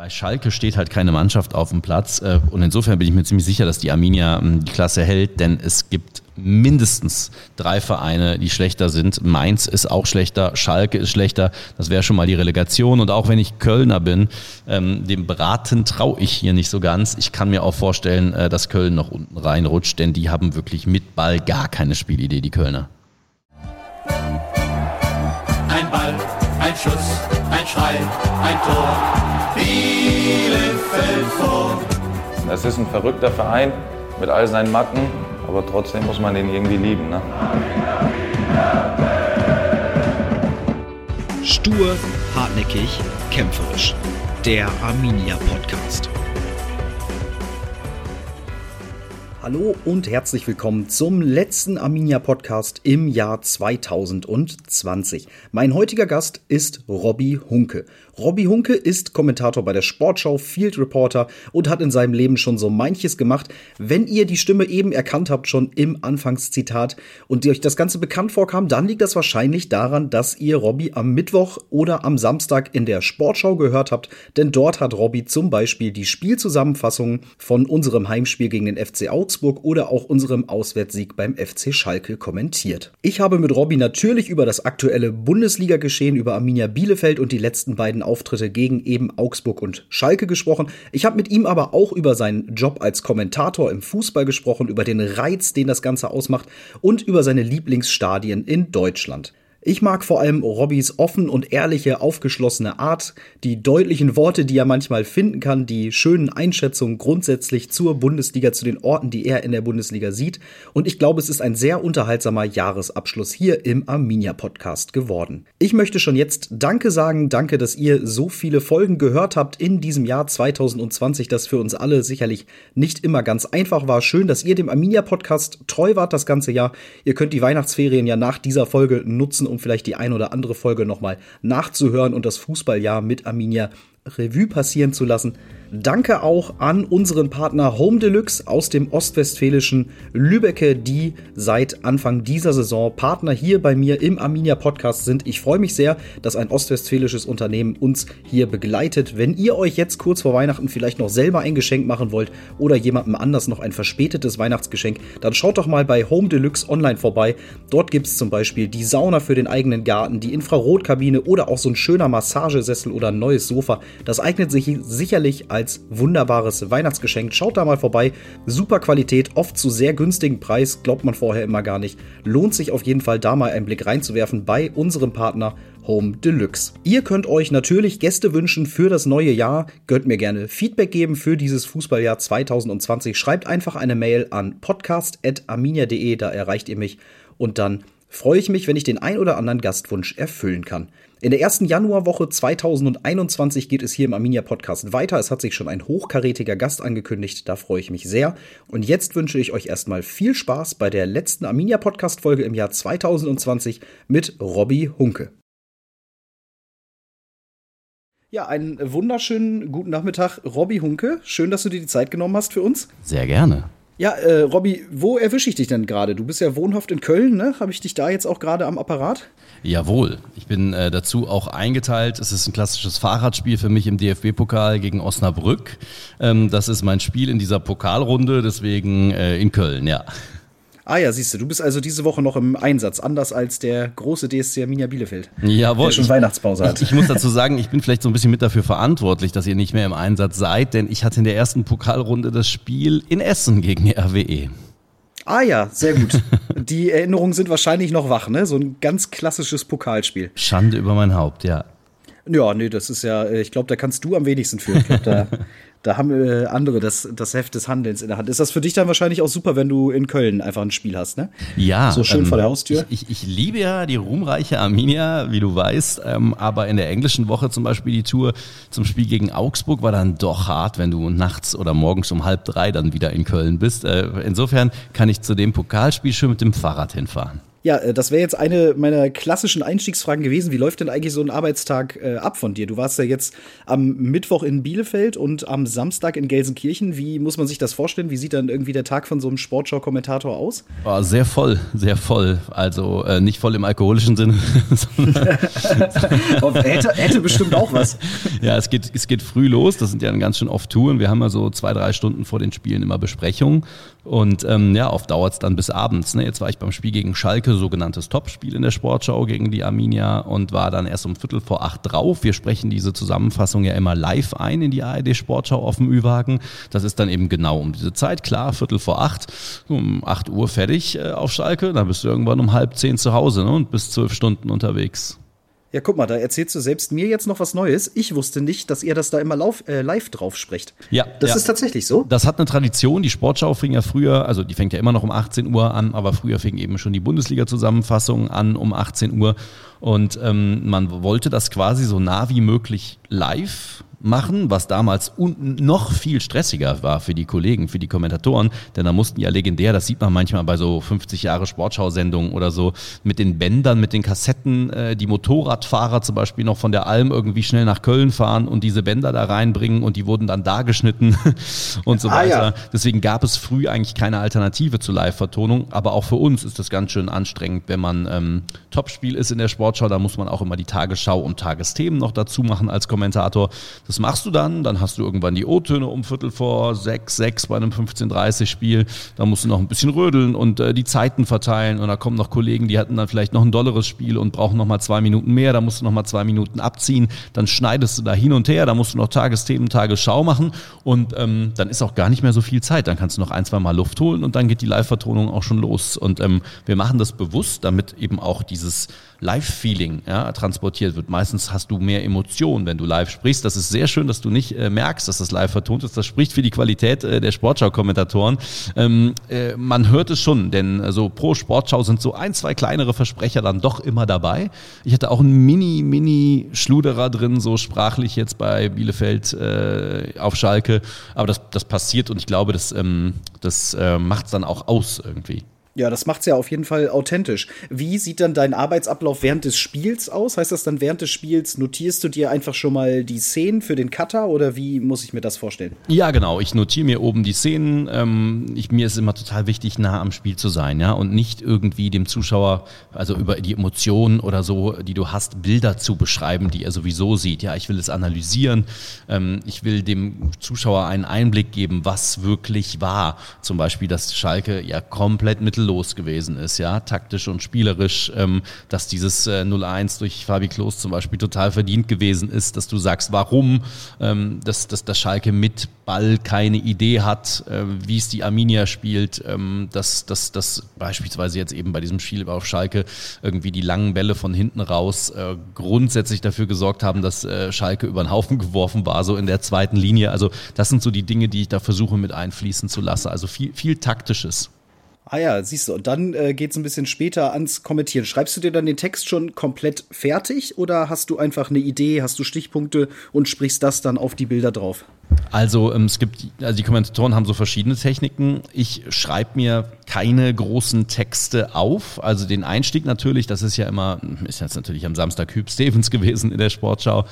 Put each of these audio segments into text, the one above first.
Bei Schalke steht halt keine Mannschaft auf dem Platz äh, und insofern bin ich mir ziemlich sicher, dass die Arminia ähm, die Klasse hält, denn es gibt mindestens drei Vereine, die schlechter sind. Mainz ist auch schlechter, Schalke ist schlechter. Das wäre schon mal die Relegation. Und auch wenn ich Kölner bin, ähm, dem Braten traue ich hier nicht so ganz. Ich kann mir auch vorstellen, äh, dass Köln noch unten reinrutscht, denn die haben wirklich mit Ball gar keine Spielidee, die Kölner. Ein Ball, ein Schuss, ein Schrei, ein Tor. Bielefeld vor. Das ist ein verrückter Verein mit all seinen Macken, aber trotzdem muss man den irgendwie lieben. Ne? Stur, hartnäckig, kämpferisch. Der Arminia Podcast. Hallo und herzlich willkommen zum letzten Arminia Podcast im Jahr 2020. Mein heutiger Gast ist Robby Hunke. Robby Hunke ist Kommentator bei der Sportschau, Field Reporter und hat in seinem Leben schon so manches gemacht. Wenn ihr die Stimme eben erkannt habt, schon im Anfangszitat und euch das Ganze bekannt vorkam, dann liegt das wahrscheinlich daran, dass ihr Robby am Mittwoch oder am Samstag in der Sportschau gehört habt, denn dort hat Robby zum Beispiel die Spielzusammenfassungen von unserem Heimspiel gegen den FC Augsburg oder auch unserem Auswärtssieg beim FC Schalke kommentiert. Ich habe mit Robby natürlich über das aktuelle Bundesliga-Geschehen, über Arminia Bielefeld und die letzten beiden Auftritte gegen eben Augsburg und Schalke gesprochen. Ich habe mit ihm aber auch über seinen Job als Kommentator im Fußball gesprochen, über den Reiz, den das Ganze ausmacht und über seine Lieblingsstadien in Deutschland. Ich mag vor allem Robbys offen und ehrliche, aufgeschlossene Art, die deutlichen Worte, die er manchmal finden kann, die schönen Einschätzungen grundsätzlich zur Bundesliga, zu den Orten, die er in der Bundesliga sieht. Und ich glaube, es ist ein sehr unterhaltsamer Jahresabschluss hier im Arminia Podcast geworden. Ich möchte schon jetzt Danke sagen. Danke, dass ihr so viele Folgen gehört habt in diesem Jahr 2020, das für uns alle sicherlich nicht immer ganz einfach war. Schön, dass ihr dem Arminia Podcast treu wart das ganze Jahr. Ihr könnt die Weihnachtsferien ja nach dieser Folge nutzen, um vielleicht die ein oder andere Folge nochmal nachzuhören und das Fußballjahr mit Arminia Revue passieren zu lassen. Danke auch an unseren Partner Home Deluxe aus dem ostwestfälischen Lübecke, die seit Anfang dieser Saison Partner hier bei mir im Arminia Podcast sind. Ich freue mich sehr, dass ein ostwestfälisches Unternehmen uns hier begleitet. Wenn ihr euch jetzt kurz vor Weihnachten vielleicht noch selber ein Geschenk machen wollt oder jemandem anders noch ein verspätetes Weihnachtsgeschenk, dann schaut doch mal bei Home Deluxe online vorbei. Dort gibt es zum Beispiel die Sauna für den eigenen Garten, die Infrarotkabine oder auch so ein schöner Massagesessel oder ein neues Sofa. Das eignet sich sicherlich als als wunderbares Weihnachtsgeschenk. Schaut da mal vorbei. Super Qualität, oft zu sehr günstigen Preis, glaubt man vorher immer gar nicht. Lohnt sich auf jeden Fall da mal einen Blick reinzuwerfen bei unserem Partner Home Deluxe. Ihr könnt euch natürlich Gäste wünschen für das neue Jahr. Könnt mir gerne Feedback geben für dieses Fußballjahr 2020. Schreibt einfach eine Mail an podcast.arminia.de, da erreicht ihr mich. Und dann freue ich mich, wenn ich den ein oder anderen Gastwunsch erfüllen kann. In der ersten Januarwoche 2021 geht es hier im Arminia Podcast weiter. Es hat sich schon ein hochkarätiger Gast angekündigt. Da freue ich mich sehr. Und jetzt wünsche ich euch erstmal viel Spaß bei der letzten Arminia Podcast Folge im Jahr 2020 mit Robby Hunke. Ja, einen wunderschönen guten Nachmittag, Robby Hunke. Schön, dass du dir die Zeit genommen hast für uns. Sehr gerne. Ja, äh, Robby, wo erwische ich dich denn gerade? Du bist ja wohnhaft in Köln, ne? Habe ich dich da jetzt auch gerade am Apparat? Jawohl, ich bin äh, dazu auch eingeteilt. Es ist ein klassisches Fahrradspiel für mich im DFB-Pokal gegen Osnabrück. Ähm, das ist mein Spiel in dieser Pokalrunde, deswegen äh, in Köln, ja. Ah ja, siehst du, du bist also diese Woche noch im Einsatz, anders als der große DSC Arminia Bielefeld. Jawohl. Der schon Weihnachtspause hat. Ich, ich, muss dazu sagen, ich bin vielleicht so ein bisschen mit dafür verantwortlich, dass ihr nicht mehr im Einsatz seid, denn ich hatte in der ersten Pokalrunde das Spiel in Essen gegen die RWE. Ah ja, sehr gut. Die Erinnerungen sind wahrscheinlich noch wach, ne? So ein ganz klassisches Pokalspiel. Schande über mein Haupt, ja. Ja, nee, das ist ja, äh, ich glaube, da kannst du am wenigsten für. Ich glaub, da, da haben äh, andere das, das Heft des Handelns in der Hand. Ist das für dich dann wahrscheinlich auch super, wenn du in Köln einfach ein Spiel hast, ne? Ja. So schön ähm, vor der Haustür. Ich, ich, ich, liebe ja die ruhmreiche Arminia, wie du weißt, ähm, aber in der englischen Woche zum Beispiel die Tour zum Spiel gegen Augsburg war dann doch hart, wenn du nachts oder morgens um halb drei dann wieder in Köln bist. Äh, insofern kann ich zu dem Pokalspiel schön mit dem Fahrrad hinfahren. Ja, äh, das wäre jetzt eine meiner klassischen Einstiegsfragen gewesen. Wie läuft denn eigentlich so ein Arbeitstag äh, ab von dir? Du warst ja jetzt am Mittwoch in Bielefeld und am Samstag in Gelsenkirchen. Wie muss man sich das vorstellen? Wie sieht dann irgendwie der Tag von so einem Sportschau-Kommentator aus? Oh, sehr voll, sehr voll. Also äh, nicht voll im alkoholischen Sinne. hätte, hätte bestimmt auch was. Ja, es geht, es geht früh los. Das sind ja ganz schön oft Touren. Wir haben ja so zwei, drei Stunden vor den Spielen immer Besprechungen. Und ähm, ja, oft dauert es dann bis abends. Ne? Jetzt war ich beim Spiel gegen Schalke, sogenanntes Topspiel in der Sportschau gegen die Arminia und war dann erst um Viertel vor acht drauf. Wir sprechen diese Zusammenfassung ja immer live ein in die ARD Sportschau auf dem Ü-Wagen. Das ist dann eben genau um diese Zeit, klar, Viertel vor acht, um acht Uhr fertig äh, auf Schalke. Dann bist du irgendwann um halb zehn zu Hause ne? und bis zwölf Stunden unterwegs. Ja, guck mal, da erzählst du selbst mir jetzt noch was Neues. Ich wusste nicht, dass ihr das da immer lauf, äh, live drauf sprecht. Ja. Das ja. ist tatsächlich so. Das hat eine Tradition. Die Sportschau fing ja früher, also die fängt ja immer noch um 18 Uhr an, aber früher fing eben schon die Bundesliga-Zusammenfassung an um 18 Uhr. Und ähm, man wollte das quasi so nah wie möglich live machen, was damals noch viel stressiger war für die Kollegen, für die Kommentatoren, denn da mussten ja legendär, das sieht man manchmal bei so 50 Jahre Sportschau-Sendungen oder so, mit den Bändern, mit den Kassetten, äh, die Motorradfahrer zum Beispiel noch von der Alm irgendwie schnell nach Köln fahren und diese Bänder da reinbringen und die wurden dann da geschnitten und so ah, weiter. Ja. Deswegen gab es früh eigentlich keine Alternative zur Live-Vertonung, aber auch für uns ist das ganz schön anstrengend, wenn man ähm, Topspiel ist in der Sportschau, da muss man auch immer die Tagesschau und Tagesthemen noch dazu machen als Kommentator. Das machst du dann, dann hast du irgendwann die O-Töne um Viertel vor sechs, sechs bei einem 15:30 Spiel. Da musst du noch ein bisschen rödeln und äh, die Zeiten verteilen und da kommen noch Kollegen, die hatten dann vielleicht noch ein dolleres Spiel und brauchen noch mal zwei Minuten mehr. Da musst du noch mal zwei Minuten abziehen. Dann schneidest du da hin und her. Da musst du noch Tagesthemen, Tagesschau machen und ähm, dann ist auch gar nicht mehr so viel Zeit. Dann kannst du noch ein, zwei Mal Luft holen und dann geht die Live-Vertonung auch schon los. Und ähm, wir machen das bewusst, damit eben auch dieses Live-Feeling ja, transportiert wird. Meistens hast du mehr Emotionen, wenn du live sprichst. Das ist sehr schön, dass du nicht äh, merkst, dass das live vertont ist. Das spricht für die Qualität äh, der Sportschau-Kommentatoren. Ähm, äh, man hört es schon, denn äh, so pro Sportschau sind so ein, zwei kleinere Versprecher dann doch immer dabei. Ich hatte auch einen Mini, Mini Schluderer drin, so sprachlich jetzt bei Bielefeld äh, auf Schalke. Aber das, das passiert und ich glaube, das, ähm, das äh, macht es dann auch aus irgendwie. Ja, das macht es ja auf jeden Fall authentisch. Wie sieht dann dein Arbeitsablauf während des Spiels aus? Heißt das dann während des Spiels notierst du dir einfach schon mal die Szenen für den Cutter oder wie muss ich mir das vorstellen? Ja, genau. Ich notiere mir oben die Szenen. Ähm, ich, mir ist immer total wichtig, nah am Spiel zu sein, ja, und nicht irgendwie dem Zuschauer, also über die Emotionen oder so, die du hast, Bilder zu beschreiben, die er sowieso sieht. Ja, ich will es analysieren. Ähm, ich will dem Zuschauer einen Einblick geben, was wirklich war. Zum Beispiel, dass Schalke ja komplett mittel mittellos gewesen ist, ja, taktisch und spielerisch, ähm, dass dieses äh, 0-1 durch Fabi Klos zum Beispiel total verdient gewesen ist, dass du sagst, warum, ähm, dass, dass, dass Schalke mit Ball keine Idee hat, äh, wie es die Arminia spielt, ähm, dass, dass, dass beispielsweise jetzt eben bei diesem Spiel auf Schalke irgendwie die langen Bälle von hinten raus äh, grundsätzlich dafür gesorgt haben, dass äh, Schalke über den Haufen geworfen war, so in der zweiten Linie. Also das sind so die Dinge, die ich da versuche mit einfließen zu lassen. Also viel, viel Taktisches. Ah ja, siehst du. Und dann äh, geht es ein bisschen später ans Kommentieren. Schreibst du dir dann den Text schon komplett fertig oder hast du einfach eine Idee, hast du Stichpunkte und sprichst das dann auf die Bilder drauf? Also ähm, es gibt, also die Kommentatoren haben so verschiedene Techniken. Ich schreibe mir keine großen Texte auf. Also den Einstieg natürlich, das ist ja immer, ist jetzt natürlich am Samstag Hüb Stevens gewesen in der Sportschau.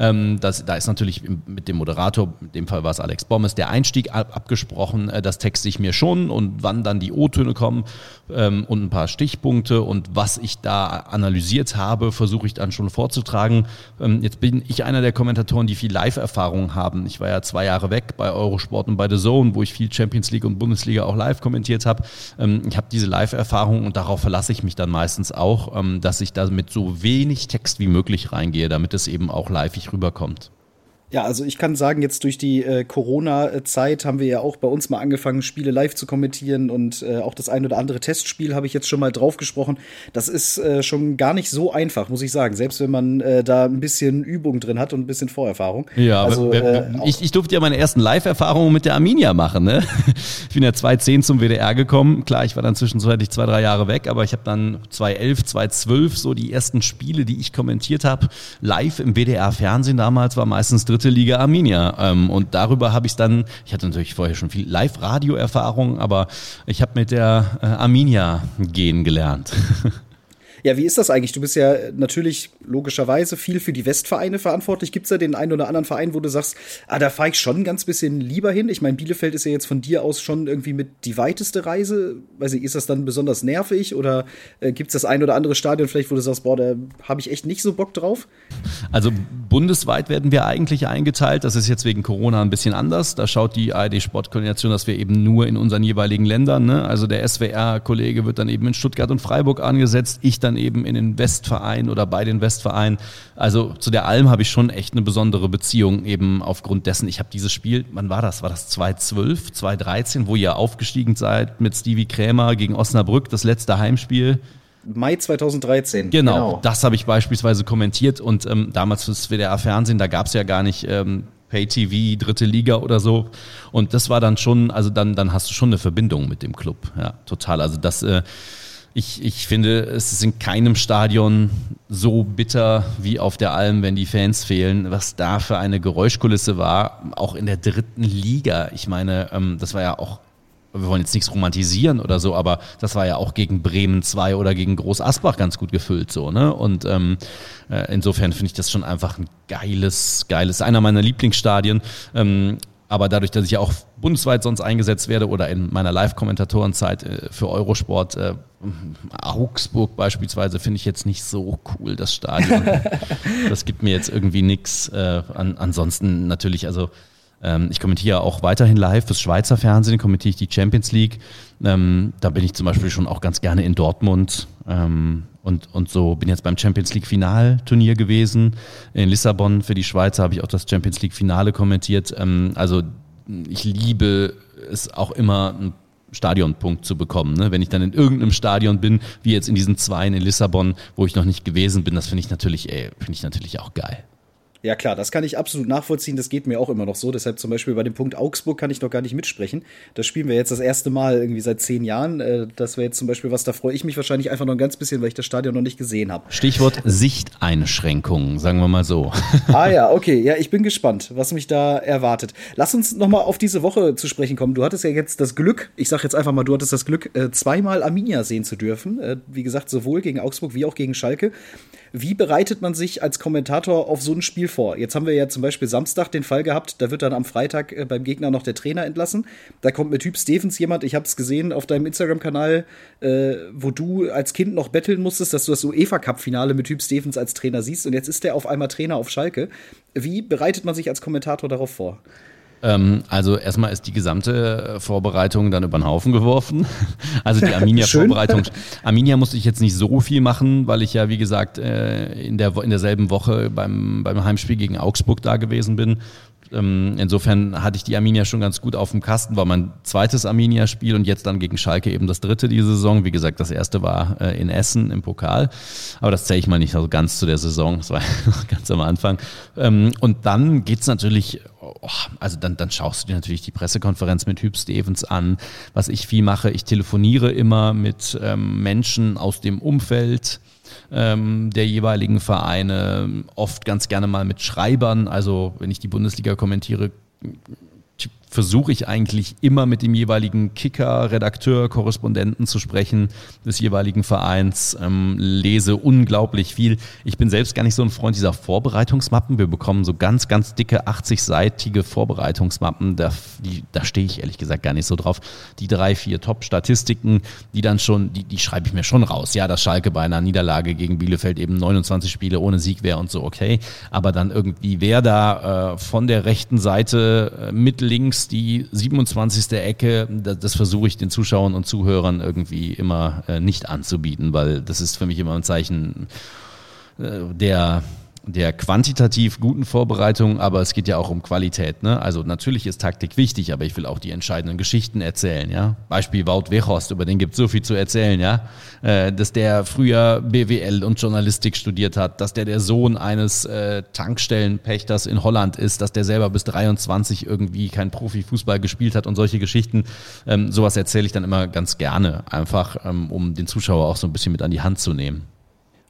Ähm, das, da ist natürlich mit dem Moderator, in dem Fall war es Alex Bommes, der Einstieg ab, abgesprochen. Äh, das texte ich mir schon und wann dann die O-Töne kommen ähm, und ein paar Stichpunkte und was ich da analysiert habe, versuche ich dann schon vorzutragen. Ähm, jetzt bin ich einer der Kommentatoren, die viel Live-Erfahrung haben. Ich war ja zwei Jahre weg bei Eurosport und bei The Zone, wo ich viel Champions League und Bundesliga auch live kommentiert habe. Ähm, ich habe diese Live-Erfahrung und darauf verlasse ich mich dann meistens auch, ähm, dass ich da mit so wenig Text wie möglich reingehe, damit es eben auch live rüberkommt. Ja, also ich kann sagen, jetzt durch die äh, Corona-Zeit haben wir ja auch bei uns mal angefangen, Spiele live zu kommentieren und äh, auch das ein oder andere Testspiel habe ich jetzt schon mal drauf gesprochen. Das ist äh, schon gar nicht so einfach, muss ich sagen, selbst wenn man äh, da ein bisschen Übung drin hat und ein bisschen Vorerfahrung. Ja, also, äh, ich, ich durfte ja meine ersten Live-Erfahrungen mit der Arminia machen. Ne? Ich bin ja 2010 zum WDR gekommen. Klar, ich war dann zwischenzeitlich zwei, drei Jahre weg, aber ich habe dann 2011, 2012 so die ersten Spiele, die ich kommentiert habe, live im WDR-Fernsehen damals, war meistens dritte dritte Liga Arminia. Ähm, und darüber habe ich dann, ich hatte natürlich vorher schon viel Live-Radio-Erfahrung, aber ich habe mit der äh, Arminia gehen gelernt. Ja, wie ist das eigentlich? Du bist ja natürlich logischerweise viel für die Westvereine verantwortlich. Gibt es da den einen oder anderen Verein, wo du sagst, ah, da fahre ich schon ein ganz bisschen lieber hin? Ich meine, Bielefeld ist ja jetzt von dir aus schon irgendwie mit die weiteste Reise. Weiß ich, ist das dann besonders nervig oder äh, gibt es das ein oder andere Stadion vielleicht, wo du sagst, boah, da habe ich echt nicht so Bock drauf? Also bundesweit werden wir eigentlich eingeteilt. Das ist jetzt wegen Corona ein bisschen anders. Da schaut die ARD Sportkoordination, dass wir eben nur in unseren jeweiligen Ländern, ne? also der SWR-Kollege wird dann eben in Stuttgart und Freiburg angesetzt, ich dann dann eben in den Westvereinen oder bei den Westvereinen. Also zu der Alm habe ich schon echt eine besondere Beziehung, eben aufgrund dessen, ich habe dieses Spiel, wann war das? War das 2012, 2013, wo ihr aufgestiegen seid mit Stevie Krämer gegen Osnabrück, das letzte Heimspiel? Mai 2013. Genau, genau. das habe ich beispielsweise kommentiert und ähm, damals fürs WDR Fernsehen, da gab es ja gar nicht ähm, Pay-TV, dritte Liga oder so. Und das war dann schon, also dann, dann hast du schon eine Verbindung mit dem Club. Ja, total. Also das, äh, ich, ich finde, es ist in keinem Stadion so bitter wie auf der Alm, wenn die Fans fehlen. Was da für eine Geräuschkulisse war, auch in der dritten Liga. Ich meine, ähm, das war ja auch, wir wollen jetzt nichts romantisieren oder so, aber das war ja auch gegen Bremen 2 oder gegen Groß Asbach ganz gut gefüllt so, ne? Und ähm, äh, insofern finde ich das schon einfach ein geiles, geiles, einer meiner Lieblingsstadien. Ähm, aber dadurch, dass ich ja auch bundesweit sonst eingesetzt werde oder in meiner Live-Kommentatorenzeit äh, für Eurosport, äh, Augsburg beispielsweise, finde ich jetzt nicht so cool, das Stadion. das gibt mir jetzt irgendwie nichts. Äh, an, ansonsten natürlich, also ähm, ich kommentiere auch weiterhin live fürs Schweizer Fernsehen, kommentiere ich die Champions League. Ähm, da bin ich zum Beispiel schon auch ganz gerne in Dortmund. Ähm, und, und so bin jetzt beim Champions League Finalturnier gewesen. In Lissabon für die Schweizer habe ich auch das Champions League Finale kommentiert. Ähm, also ich liebe es auch immer, einen Stadionpunkt zu bekommen. Ne? Wenn ich dann in irgendeinem Stadion bin, wie jetzt in diesen zwei in Lissabon, wo ich noch nicht gewesen bin, das finde ich natürlich, finde ich natürlich auch geil. Ja klar, das kann ich absolut nachvollziehen. Das geht mir auch immer noch so. Deshalb zum Beispiel bei dem Punkt Augsburg kann ich noch gar nicht mitsprechen. Das spielen wir jetzt das erste Mal irgendwie seit zehn Jahren. Äh, das wäre jetzt zum Beispiel was, da freue ich mich wahrscheinlich einfach noch ein ganz bisschen, weil ich das Stadion noch nicht gesehen habe. Stichwort Sichteinschränkungen, sagen wir mal so. Ah ja, okay. Ja, ich bin gespannt, was mich da erwartet. Lass uns noch mal auf diese Woche zu sprechen kommen. Du hattest ja jetzt das Glück, ich sage jetzt einfach mal, du hattest das Glück, äh, zweimal Arminia sehen zu dürfen. Äh, wie gesagt, sowohl gegen Augsburg wie auch gegen Schalke. Wie bereitet man sich als Kommentator auf so ein Spiel vor? Jetzt haben wir ja zum Beispiel Samstag den Fall gehabt, da wird dann am Freitag äh, beim Gegner noch der Trainer entlassen. Da kommt mit Typ Stevens jemand, ich habe es gesehen auf deinem Instagram-Kanal, äh, wo du als Kind noch betteln musstest, dass du das UEFA-Cup-Finale mit Typ Stevens als Trainer siehst und jetzt ist der auf einmal Trainer auf Schalke. Wie bereitet man sich als Kommentator darauf vor? Ähm, also erstmal ist die gesamte äh, Vorbereitung dann über den Haufen geworfen. Also die Arminia-Vorbereitung. Arminia musste ich jetzt nicht so viel machen, weil ich ja, wie gesagt, äh, in, der, in derselben Woche beim, beim Heimspiel gegen Augsburg da gewesen bin ähm, insofern hatte ich die Arminia schon ganz gut auf dem Kasten, war mein zweites Arminia-Spiel und jetzt dann gegen Schalke eben das dritte diese Saison. Wie gesagt, das erste war äh, in Essen im Pokal, aber das zähle ich mal nicht so ganz zu der Saison, das war ganz am Anfang. Ähm, und dann geht's natürlich, oh, also dann, dann schaust du dir natürlich die Pressekonferenz mit Hüb Stevens an. Was ich viel mache, ich telefoniere immer mit ähm, Menschen aus dem Umfeld, ähm, der jeweiligen Vereine, oft ganz gerne mal mit Schreibern. Also wenn ich die Bundesliga kommentiere, versuche ich eigentlich immer mit dem jeweiligen Kicker, Redakteur, Korrespondenten zu sprechen des jeweiligen Vereins, ähm, lese unglaublich viel. Ich bin selbst gar nicht so ein Freund dieser Vorbereitungsmappen. Wir bekommen so ganz, ganz dicke 80-seitige Vorbereitungsmappen. Da, die, da stehe ich ehrlich gesagt gar nicht so drauf. Die drei, vier Top-Statistiken, die dann schon, die, die schreibe ich mir schon raus. Ja, dass Schalke bei einer Niederlage gegen Bielefeld eben 29 Spiele ohne Sieg wäre und so, okay. Aber dann irgendwie, wer da äh, von der rechten Seite äh, mit links links die 27. Ecke, das, das versuche ich den Zuschauern und Zuhörern irgendwie immer äh, nicht anzubieten, weil das ist für mich immer ein Zeichen äh, der der quantitativ guten Vorbereitung, aber es geht ja auch um Qualität. Ne? Also natürlich ist Taktik wichtig, aber ich will auch die entscheidenden Geschichten erzählen. Ja? Beispiel Wout Weghorst, über den gibt es so viel zu erzählen. Ja? Äh, dass der früher BWL und Journalistik studiert hat, dass der der Sohn eines äh, Tankstellenpächters in Holland ist, dass der selber bis 23 irgendwie kein Profifußball gespielt hat und solche Geschichten. Ähm, sowas erzähle ich dann immer ganz gerne, einfach ähm, um den Zuschauer auch so ein bisschen mit an die Hand zu nehmen.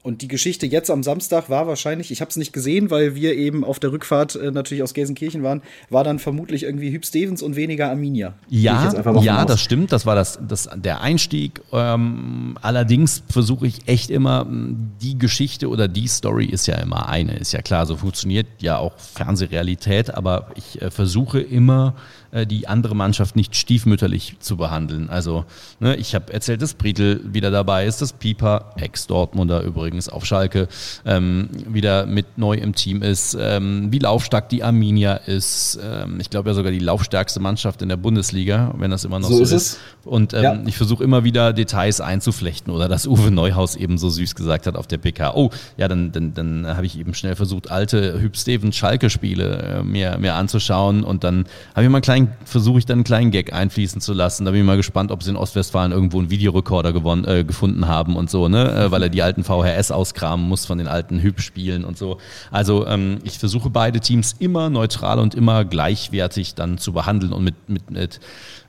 Und die Geschichte jetzt am Samstag war wahrscheinlich, ich habe es nicht gesehen, weil wir eben auf der Rückfahrt äh, natürlich aus Gelsenkirchen waren, war dann vermutlich irgendwie Hüb Stevens und weniger Arminia. Ja, ja, das stimmt. Das war das, das der Einstieg. Ähm, allerdings versuche ich echt immer die Geschichte oder die Story ist ja immer eine. Ist ja klar, so funktioniert ja auch Fernsehrealität. Aber ich äh, versuche immer die andere Mannschaft nicht stiefmütterlich zu behandeln. Also ne, ich habe erzählt, dass Briedel wieder dabei ist, dass Pieper, Ex-Dortmunder übrigens auf Schalke, ähm, wieder mit neu im Team ist, ähm, wie laufstark die Arminia ist. Ähm, ich glaube ja sogar die laufstärkste Mannschaft in der Bundesliga, wenn das immer noch so, so ist. ist. Und ähm, ja. ich versuche immer wieder Details einzuflechten oder dass Uwe Neuhaus eben so süß gesagt hat auf der PK. Oh, ja, dann, dann, dann habe ich eben schnell versucht, alte Hüb Stevens Schalke-Spiele äh, mir, mir anzuschauen und dann habe ich mal einen kleinen kleinen, versuche ich dann einen kleinen Gag einfließen zu lassen. Da bin ich mal gespannt, ob sie in Ostwestfalen irgendwo einen Videorekorder gewonnen, äh, gefunden haben und so, ne? Äh, weil er die alten VHS auskramen muss von den alten Hübspielen und so. Also ähm, ich versuche beide Teams immer neutral und immer gleichwertig dann zu behandeln und mit, mit, mit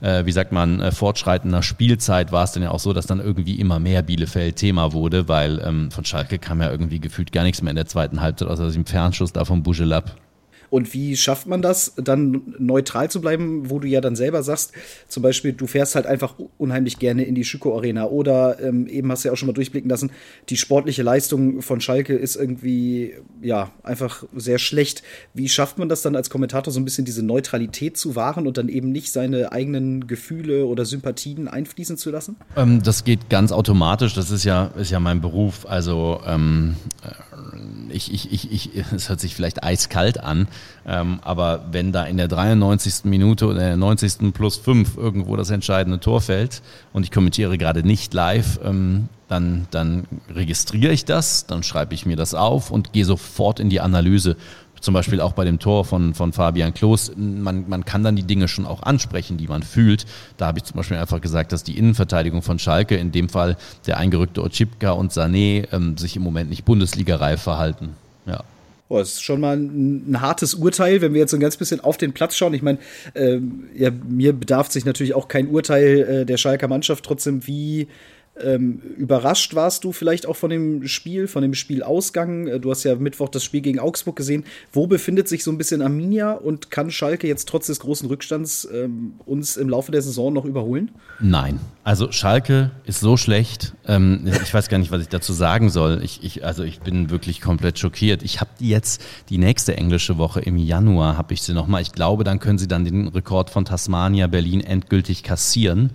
äh, wie sagt man, äh, fortschreitender Spielzeit war es dann ja auch so, dass dann irgendwie immer mehr Bielefeld Thema wurde, weil ähm, von Schalke kam ja irgendwie gefühlt gar nichts mehr in der zweiten Halbzeit, außer dem Fernschuss da vom Bujelab. Und wie schafft man das, dann neutral zu bleiben, wo du ja dann selber sagst, zum Beispiel, du fährst halt einfach unheimlich gerne in die Schüko Arena oder ähm, eben hast du ja auch schon mal durchblicken lassen, die sportliche Leistung von Schalke ist irgendwie, ja, einfach sehr schlecht. Wie schafft man das dann als Kommentator so ein bisschen diese Neutralität zu wahren und dann eben nicht seine eigenen Gefühle oder Sympathien einfließen zu lassen? Ähm, das geht ganz automatisch, das ist ja, ist ja mein Beruf. Also ähm, ich, ich, ich, ich, es hört sich vielleicht eiskalt an, ähm, aber wenn da in der 93. Minute oder der 90. plus 5 irgendwo das entscheidende Tor fällt und ich kommentiere gerade nicht live, ähm, dann, dann registriere ich das, dann schreibe ich mir das auf und gehe sofort in die Analyse zum Beispiel auch bei dem Tor von, von Fabian Klos, man, man kann dann die Dinge schon auch ansprechen, die man fühlt. Da habe ich zum Beispiel einfach gesagt, dass die Innenverteidigung von Schalke, in dem Fall der eingerückte Otschipka und Sané, ähm, sich im Moment nicht Bundesliga-reif verhalten. Ja. Oh, das ist schon mal ein, ein, hartes Urteil, wenn wir jetzt so ein ganz bisschen auf den Platz schauen. Ich meine, ähm, ja, mir bedarf sich natürlich auch kein Urteil äh, der Schalker Mannschaft. Trotzdem, wie ähm, überrascht warst du vielleicht auch von dem Spiel, von dem Spielausgang? Äh, du hast ja Mittwoch das Spiel gegen Augsburg gesehen. Wo befindet sich so ein bisschen Arminia und kann Schalke jetzt trotz des großen Rückstands ähm, uns im Laufe der Saison noch überholen? Nein. Also Schalke ist so schlecht. Ähm, ich weiß gar nicht, was ich dazu sagen soll. Ich, ich, also ich bin wirklich komplett schockiert. Ich habe jetzt die nächste englische Woche im Januar habe ich sie noch mal. Ich glaube, dann können sie dann den Rekord von Tasmania Berlin endgültig kassieren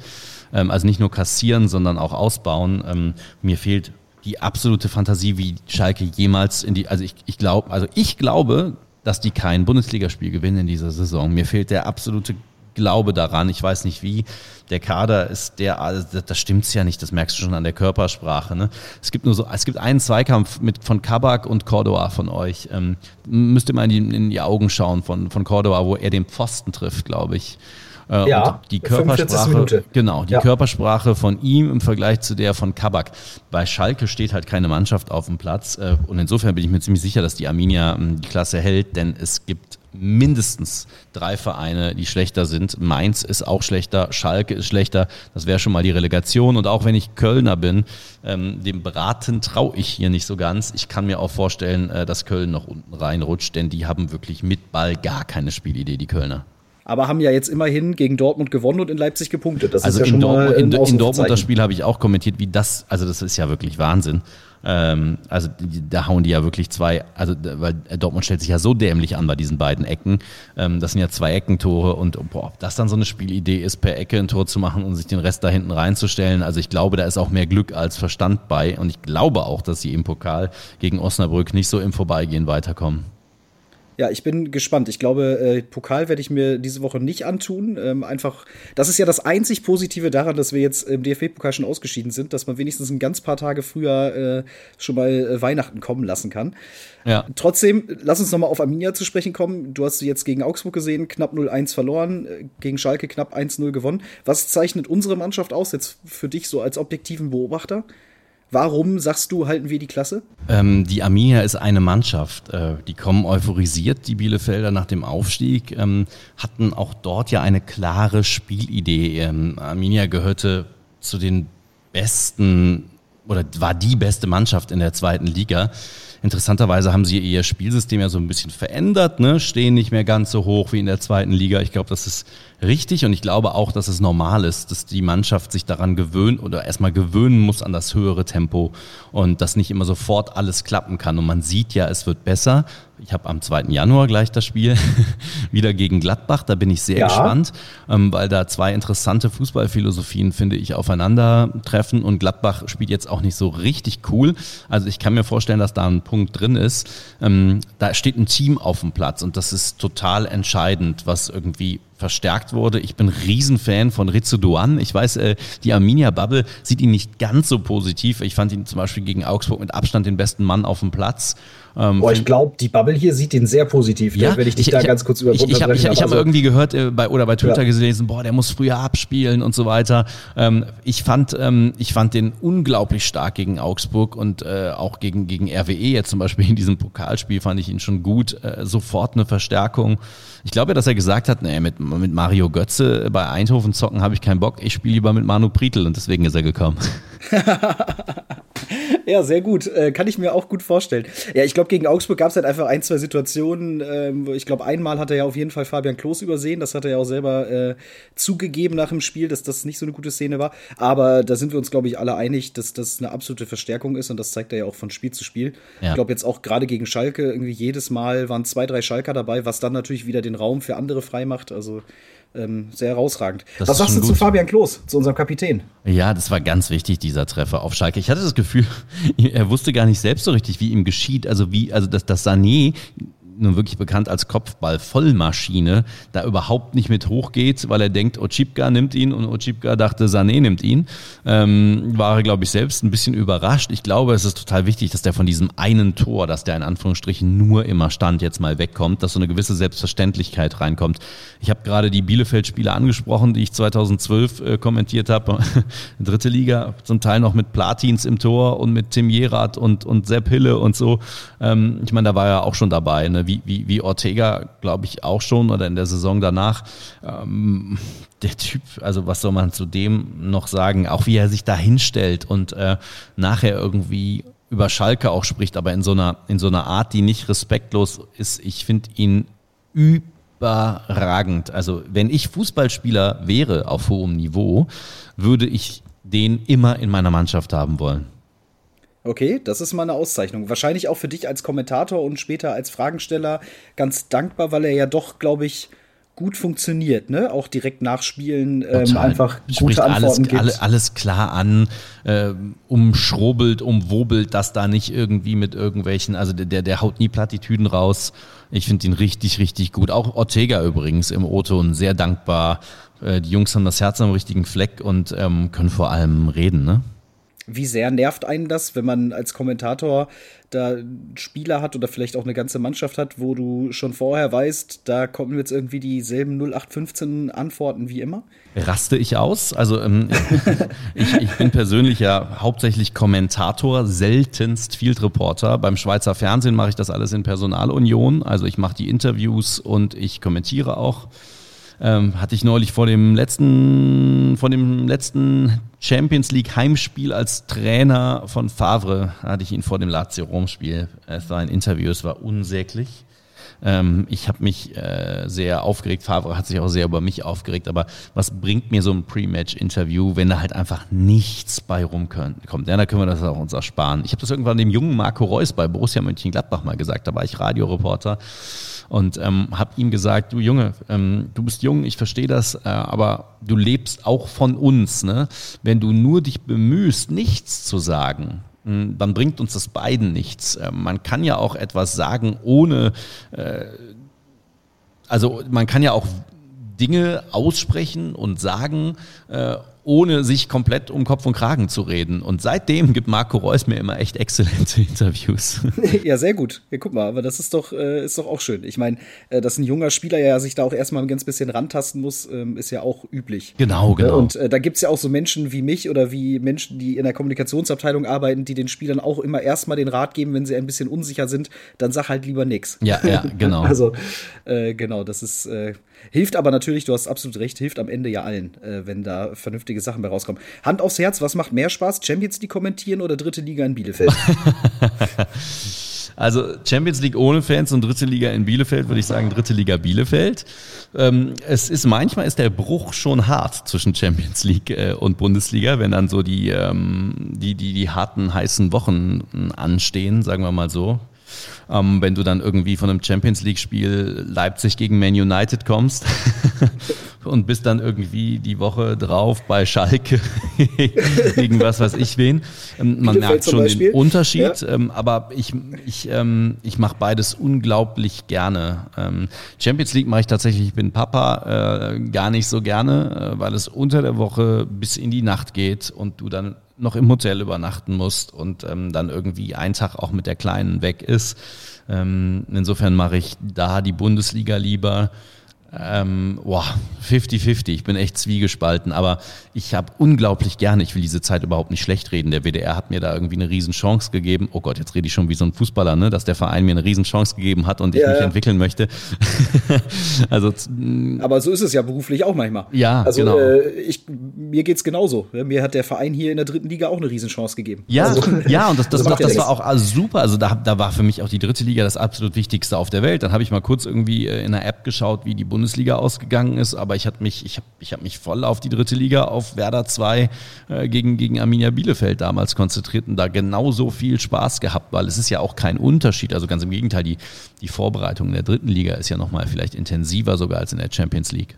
also nicht nur kassieren, sondern auch ausbauen. Ähm, mir fehlt die absolute Fantasie, wie Schalke jemals in die, also ich, ich glaube, also ich glaube, dass die kein Bundesligaspiel gewinnen in dieser Saison. Mir fehlt der absolute Glaube daran. Ich weiß nicht wie. Der Kader ist der, also das stimmt's ja nicht. Das merkst du schon an der Körpersprache. Ne? Es gibt nur so, es gibt einen Zweikampf mit von Kabak und Cordoa von euch. Ähm, müsst ihr mal in die, in die Augen schauen von von Cordoa, wo er den Pfosten trifft, glaube ich. Äh, ja, die Körpersprache, genau, die ja. Körpersprache von ihm im Vergleich zu der von Kabak. Bei Schalke steht halt keine Mannschaft auf dem Platz äh, und insofern bin ich mir ziemlich sicher, dass die Arminia ähm, die Klasse hält, denn es gibt mindestens drei Vereine, die schlechter sind. Mainz ist auch schlechter, Schalke ist schlechter. Das wäre schon mal die Relegation. Und auch wenn ich Kölner bin, ähm, dem Braten traue ich hier nicht so ganz. Ich kann mir auch vorstellen, äh, dass Köln noch unten reinrutscht, denn die haben wirklich mit Ball gar keine Spielidee, die Kölner aber haben ja jetzt immerhin gegen Dortmund gewonnen und in Leipzig gepunktet. Das also ist ja in, Dortmund, in, in, Dortmund das Spiel habe ich auch kommentiert, wie das, also das ist ja wirklich Wahnsinn. Ähm, also da hauen die ja wirklich zwei, also weil Dortmund stellt sich ja so dämlich an bei diesen beiden Ecken. Ähm, das sind ja zwei Eckentore und boah, ob das dann so eine Spielidee ist, per Ecke ein Tor zu machen und sich den Rest da hinten reinzustellen. Also ich glaube, da ist auch mehr Glück als Verstand bei und ich glaube auch, dass sie im Pokal gegen Osnabrück nicht so im Vorbeigehen weiterkommen. Ja, ich bin gespannt. Ich glaube, äh, Pokal werde ich mir diese Woche nicht antun. Ähm, einfach, das ist ja das einzig Positive daran, dass wir jetzt im DFB-Pokal schon ausgeschieden sind, dass man wenigstens ein ganz paar Tage früher äh, schon mal äh, Weihnachten kommen lassen kann. Ja. Trotzdem, lass uns noch mal auf Arminia zu sprechen kommen. Du hast sie jetzt gegen Augsburg gesehen, knapp 0-1 verloren, äh, gegen Schalke knapp 1-0 gewonnen. Was zeichnet unsere Mannschaft aus jetzt für dich so als objektiven Beobachter? Warum sagst du, halten wir die Klasse? Ähm, die Arminia ist eine Mannschaft. Äh, die kommen euphorisiert, die Bielefelder nach dem Aufstieg, ähm, hatten auch dort ja eine klare Spielidee. Ähm, Arminia gehörte zu den besten oder war die beste Mannschaft in der zweiten Liga. Interessanterweise haben sie ihr Spielsystem ja so ein bisschen verändert, ne? stehen nicht mehr ganz so hoch wie in der zweiten Liga. Ich glaube, das ist richtig und ich glaube auch, dass es normal ist, dass die Mannschaft sich daran gewöhnt oder erstmal gewöhnen muss an das höhere Tempo und dass nicht immer sofort alles klappen kann. Und man sieht ja, es wird besser. Ich habe am 2. Januar gleich das Spiel wieder gegen Gladbach. Da bin ich sehr ja. gespannt, ähm, weil da zwei interessante Fußballphilosophien, finde ich, aufeinandertreffen. Und Gladbach spielt jetzt auch nicht so richtig cool. Also ich kann mir vorstellen, dass da ein Punkt drin ist. Ähm, da steht ein Team auf dem Platz und das ist total entscheidend, was irgendwie verstärkt wurde. Ich bin Riesenfan von Rizzo Duan. Ich weiß, äh, die Arminia Bubble sieht ihn nicht ganz so positiv. Ich fand ihn zum Beispiel gegen Augsburg mit Abstand den besten Mann auf dem Platz. Ähm, Boah, ich glaube, die Bubble hier sieht ihn sehr positiv, ja, wenn ich dich ich, da ich, ganz kurz über Ich, ich habe hab also, irgendwie gehört äh, bei, oder bei Twitter ja. gelesen, boah, der muss früher abspielen und so weiter. Ähm, ich, fand, ähm, ich fand den unglaublich stark gegen Augsburg und äh, auch gegen, gegen RWE jetzt zum Beispiel in diesem Pokalspiel fand ich ihn schon gut. Äh, sofort eine Verstärkung. Ich glaube, dass er gesagt hat, nee, mit, mit Mario Götze bei Eindhoven zocken habe ich keinen Bock. Ich spiele lieber mit Manu Prietl und deswegen ist er gekommen. ja, sehr gut. Äh, kann ich mir auch gut vorstellen. Ja, ich glaube, gegen Augsburg gab es halt einfach ein, zwei Situationen. Ähm, ich glaube, einmal hat er ja auf jeden Fall Fabian Klos übersehen. Das hat er ja auch selber äh, zugegeben nach dem Spiel, dass das nicht so eine gute Szene war. Aber da sind wir uns, glaube ich, alle einig, dass das eine absolute Verstärkung ist. Und das zeigt er ja auch von Spiel zu Spiel. Ja. Ich glaube, jetzt auch gerade gegen Schalke, irgendwie jedes Mal waren zwei, drei Schalker dabei, was dann natürlich wieder den Raum für andere freimacht. Also ähm, sehr herausragend. Das Was sagst du gut. zu Fabian Klos, zu unserem Kapitän? Ja, das war ganz wichtig, dieser Treffer auf Schalke. Ich hatte das Gefühl, er wusste gar nicht selbst so richtig, wie ihm geschieht. Also wie, also dass, dass Sané nun wirklich bekannt als Kopfball-Vollmaschine, da überhaupt nicht mit hochgeht, weil er denkt, Ochipka nimmt ihn und Ochipka dachte, Sané nimmt ihn. Ähm, war er, glaube ich, selbst ein bisschen überrascht. Ich glaube, es ist total wichtig, dass der von diesem einen Tor, dass der in Anführungsstrichen nur immer stand, jetzt mal wegkommt, dass so eine gewisse Selbstverständlichkeit reinkommt. Ich habe gerade die Bielefeld-Spiele angesprochen, die ich 2012 äh, kommentiert habe. Dritte Liga, zum Teil noch mit Platins im Tor und mit Tim Jerat und, und Sepp Hille und so. Ähm, ich meine, da war er auch schon dabei. Ne? Wie, wie, wie Ortega, glaube ich, auch schon oder in der Saison danach. Ähm, der Typ, also was soll man zu dem noch sagen? Auch wie er sich da hinstellt und äh, nachher irgendwie über Schalke auch spricht, aber in so einer, in so einer Art, die nicht respektlos ist. Ich finde ihn überragend. Also wenn ich Fußballspieler wäre auf hohem Niveau, würde ich den immer in meiner Mannschaft haben wollen. Okay, das ist mal eine Auszeichnung. Wahrscheinlich auch für dich als Kommentator und später als Fragensteller ganz dankbar, weil er ja doch, glaube ich, gut funktioniert, ne? Auch direkt nachspielen, ähm, einfach gute Spricht Antworten alles, gibt. Alle, alles klar an, äh, umschrobelt, umwobelt das da nicht irgendwie mit irgendwelchen, also der, der haut nie Plattitüden raus. Ich finde ihn richtig, richtig gut. Auch Ortega übrigens im O-Ton, sehr dankbar. Äh, die Jungs haben das Herz am richtigen Fleck und ähm, können vor allem reden, ne? Wie sehr nervt einen das, wenn man als Kommentator da Spieler hat oder vielleicht auch eine ganze Mannschaft hat, wo du schon vorher weißt, da kommen jetzt irgendwie dieselben 0815 Antworten wie immer? Raste ich aus? Also ähm, ich, ich bin persönlich ja hauptsächlich Kommentator, seltenst Field Reporter. Beim Schweizer Fernsehen mache ich das alles in Personalunion. Also ich mache die Interviews und ich kommentiere auch. Ähm, hatte ich neulich vor dem letzten, vor dem letzten Champions League Heimspiel als Trainer von Favre, hatte ich ihn vor dem Lazio Rom Spiel. Es war Interview, es war unsäglich. Ähm, ich habe mich äh, sehr aufgeregt. Favre hat sich auch sehr über mich aufgeregt. Aber was bringt mir so ein Pre-Match-Interview, wenn da halt einfach nichts bei rumkommt? Ja, da können wir das auch uns ersparen. Ich habe das irgendwann dem jungen Marco Reus bei Borussia Mönchengladbach mal gesagt. Da war ich Radioreporter und ähm, habe ihm gesagt, du Junge, ähm, du bist jung, ich verstehe das, äh, aber du lebst auch von uns. Ne? Wenn du nur dich bemühst, nichts zu sagen, dann bringt uns das beiden nichts. Äh, man kann ja auch etwas sagen, ohne, äh, also man kann ja auch Dinge aussprechen und sagen, äh, ohne sich komplett um Kopf und Kragen zu reden. Und seitdem gibt Marco Reus mir immer echt exzellente Interviews. Ja, sehr gut. Ja, guck mal, aber das ist doch, äh, ist doch auch schön. Ich meine, äh, dass ein junger Spieler ja sich da auch erstmal ein ganz bisschen rantasten muss, ähm, ist ja auch üblich. Genau, genau. Und äh, da gibt's ja auch so Menschen wie mich oder wie Menschen, die in der Kommunikationsabteilung arbeiten, die den Spielern auch immer erstmal den Rat geben, wenn sie ein bisschen unsicher sind, dann sag halt lieber nix. Ja, ja, genau. also, äh, genau, das ist, äh, hilft aber natürlich, du hast absolut recht, hilft am Ende ja allen, äh, wenn da vernünftige Sachen bei rauskommen. Hand aufs Herz, was macht mehr Spaß? Champions League kommentieren oder dritte Liga in Bielefeld? Also Champions League ohne Fans und dritte Liga in Bielefeld, würde ich sagen, dritte Liga Bielefeld. Ähm, es ist manchmal ist der Bruch schon hart zwischen Champions League äh, und Bundesliga, wenn dann so die, ähm, die, die, die harten, heißen Wochen anstehen, sagen wir mal so. Ähm, wenn du dann irgendwie von einem Champions League-Spiel Leipzig gegen Man United kommst und bist dann irgendwie die Woche drauf bei Schalke gegen was weiß ich wen. Ähm, man merkt schon den Unterschied, ja. ähm, aber ich, ich, ähm, ich mache beides unglaublich gerne. Ähm, Champions League mache ich tatsächlich, ich bin Papa, äh, gar nicht so gerne, äh, weil es unter der Woche bis in die Nacht geht und du dann noch im Hotel übernachten musst und ähm, dann irgendwie ein Tag auch mit der Kleinen weg ist. Ähm, insofern mache ich da die Bundesliga lieber. Ähm, boah, 50-50. Ich bin echt zwiegespalten, aber ich habe unglaublich gerne, ich will diese Zeit überhaupt nicht schlecht reden. Der WDR hat mir da irgendwie eine Riesenchance gegeben. Oh Gott, jetzt rede ich schon wie so ein Fußballer, ne? dass der Verein mir eine Riesenchance gegeben hat und ich ja, mich ja. entwickeln möchte. also, aber so ist es ja beruflich auch manchmal. Ja, also, genau. Äh, ich, mir geht's genauso. Mir hat der Verein hier in der dritten Liga auch eine Riesenchance gegeben. Ja, also, ja und das, das, das, das war auch also super. Also da, da war für mich auch die dritte Liga das absolut Wichtigste auf der Welt. Dann habe ich mal kurz irgendwie äh, in einer App geschaut, wie die Bundesliga ausgegangen ist, aber ich hatte mich, ich habe ich hab mich voll auf die dritte Liga, auf Werder 2 äh, gegen, gegen Arminia Bielefeld damals konzentriert und da genauso viel Spaß gehabt, weil es ist ja auch kein Unterschied. Also ganz im Gegenteil, die, die Vorbereitung in der dritten Liga ist ja nochmal vielleicht intensiver sogar als in der Champions League.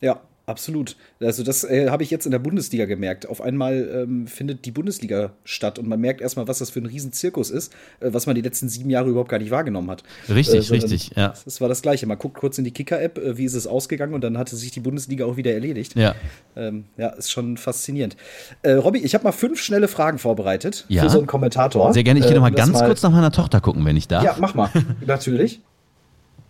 Ja, Absolut. Also das äh, habe ich jetzt in der Bundesliga gemerkt. Auf einmal ähm, findet die Bundesliga statt und man merkt erstmal, was das für ein Riesenzirkus ist, äh, was man die letzten sieben Jahre überhaupt gar nicht wahrgenommen hat. Richtig, äh, richtig, ja. Das war das Gleiche. Man guckt kurz in die Kicker-App, äh, wie ist es ausgegangen und dann hatte sich die Bundesliga auch wieder erledigt. Ja. Ähm, ja, ist schon faszinierend. Äh, Robby, ich habe mal fünf schnelle Fragen vorbereitet ja. für so einen Kommentator. Sehr gerne. Ich gehe äh, noch mal ganz mal kurz nach meiner Tochter gucken, wenn ich darf. Ja, mach mal. Natürlich.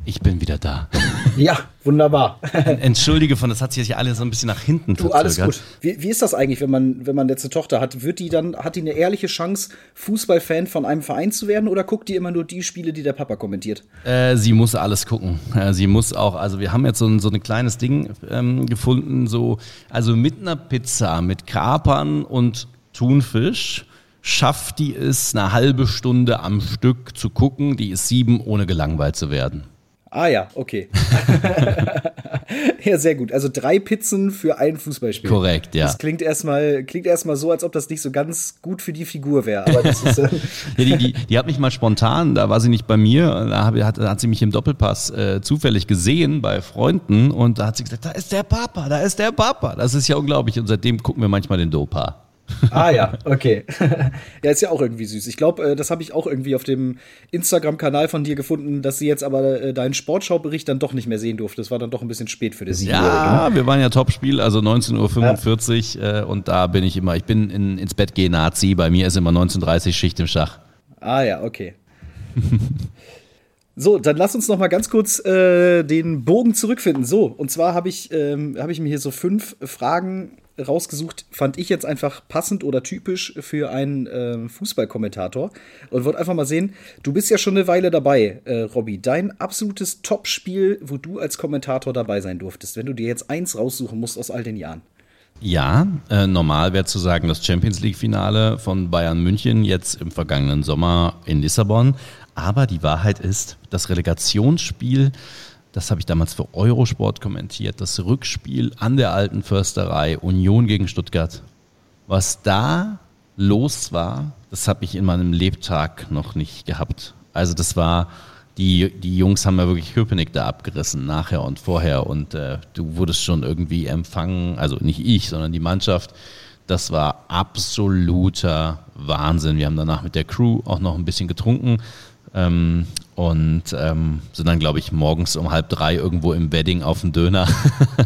Ich bin wieder da. Ja, wunderbar. Entschuldige von, das hat sich ja alles so ein bisschen nach hinten Du, alles gut. Wie, wie, ist das eigentlich, wenn man, wenn man jetzt eine Tochter hat? Wird die dann, hat die eine ehrliche Chance, Fußballfan von einem Verein zu werden oder guckt die immer nur die Spiele, die der Papa kommentiert? Äh, sie muss alles gucken. Äh, sie muss auch, also wir haben jetzt so ein, so ein kleines Ding ähm, gefunden, so, also mit einer Pizza, mit Kapern und Thunfisch schafft die es, eine halbe Stunde am Stück zu gucken. Die ist sieben, ohne gelangweilt zu werden. Ah ja, okay. ja, sehr gut. Also drei Pizzen für ein Fußballspiel. Korrekt, ja. Das klingt erstmal klingt erstmal so, als ob das nicht so ganz gut für die Figur wäre. Aber das ist, äh ja, die, die, die, hat mich mal spontan, da war sie nicht bei mir, da hat, hat sie mich im Doppelpass äh, zufällig gesehen bei Freunden und da hat sie gesagt, da ist der Papa, da ist der Papa. Das ist ja unglaublich. Und seitdem gucken wir manchmal den Dopa. Ah ja, okay. ja, ist ja auch irgendwie süß. Ich glaube, äh, das habe ich auch irgendwie auf dem Instagram-Kanal von dir gefunden, dass sie jetzt aber äh, deinen Sportschaubericht dann doch nicht mehr sehen durfte. Das war dann doch ein bisschen spät für das Ja, wir waren ja Topspiel, also 19.45 Uhr ja. und da bin ich immer, ich bin in, ins Bett gehen Nazi, bei mir ist immer 19.30 Uhr Schicht im Schach. Ah ja, okay. So, dann lass uns noch mal ganz kurz äh, den Bogen zurückfinden. So, und zwar habe ich, ähm, hab ich mir hier so fünf Fragen rausgesucht, fand ich jetzt einfach passend oder typisch für einen äh, Fußballkommentator. Und wollte einfach mal sehen, du bist ja schon eine Weile dabei, äh, Robby. Dein absolutes Topspiel, wo du als Kommentator dabei sein durftest, wenn du dir jetzt eins raussuchen musst aus all den Jahren. Ja, äh, normal wäre zu sagen, das Champions League-Finale von Bayern München jetzt im vergangenen Sommer in Lissabon. Aber die Wahrheit ist, das Relegationsspiel das habe ich damals für Eurosport kommentiert. Das Rückspiel an der alten Försterei, Union gegen Stuttgart. Was da los war, das habe ich in meinem Lebtag noch nicht gehabt. Also das war, die, die Jungs haben ja wirklich Köpenick da abgerissen, nachher und vorher. Und äh, du wurdest schon irgendwie empfangen, also nicht ich, sondern die Mannschaft. Das war absoluter Wahnsinn. Wir haben danach mit der Crew auch noch ein bisschen getrunken. Ähm, und ähm, sind dann, glaube ich, morgens um halb drei irgendwo im Wedding auf dem Döner.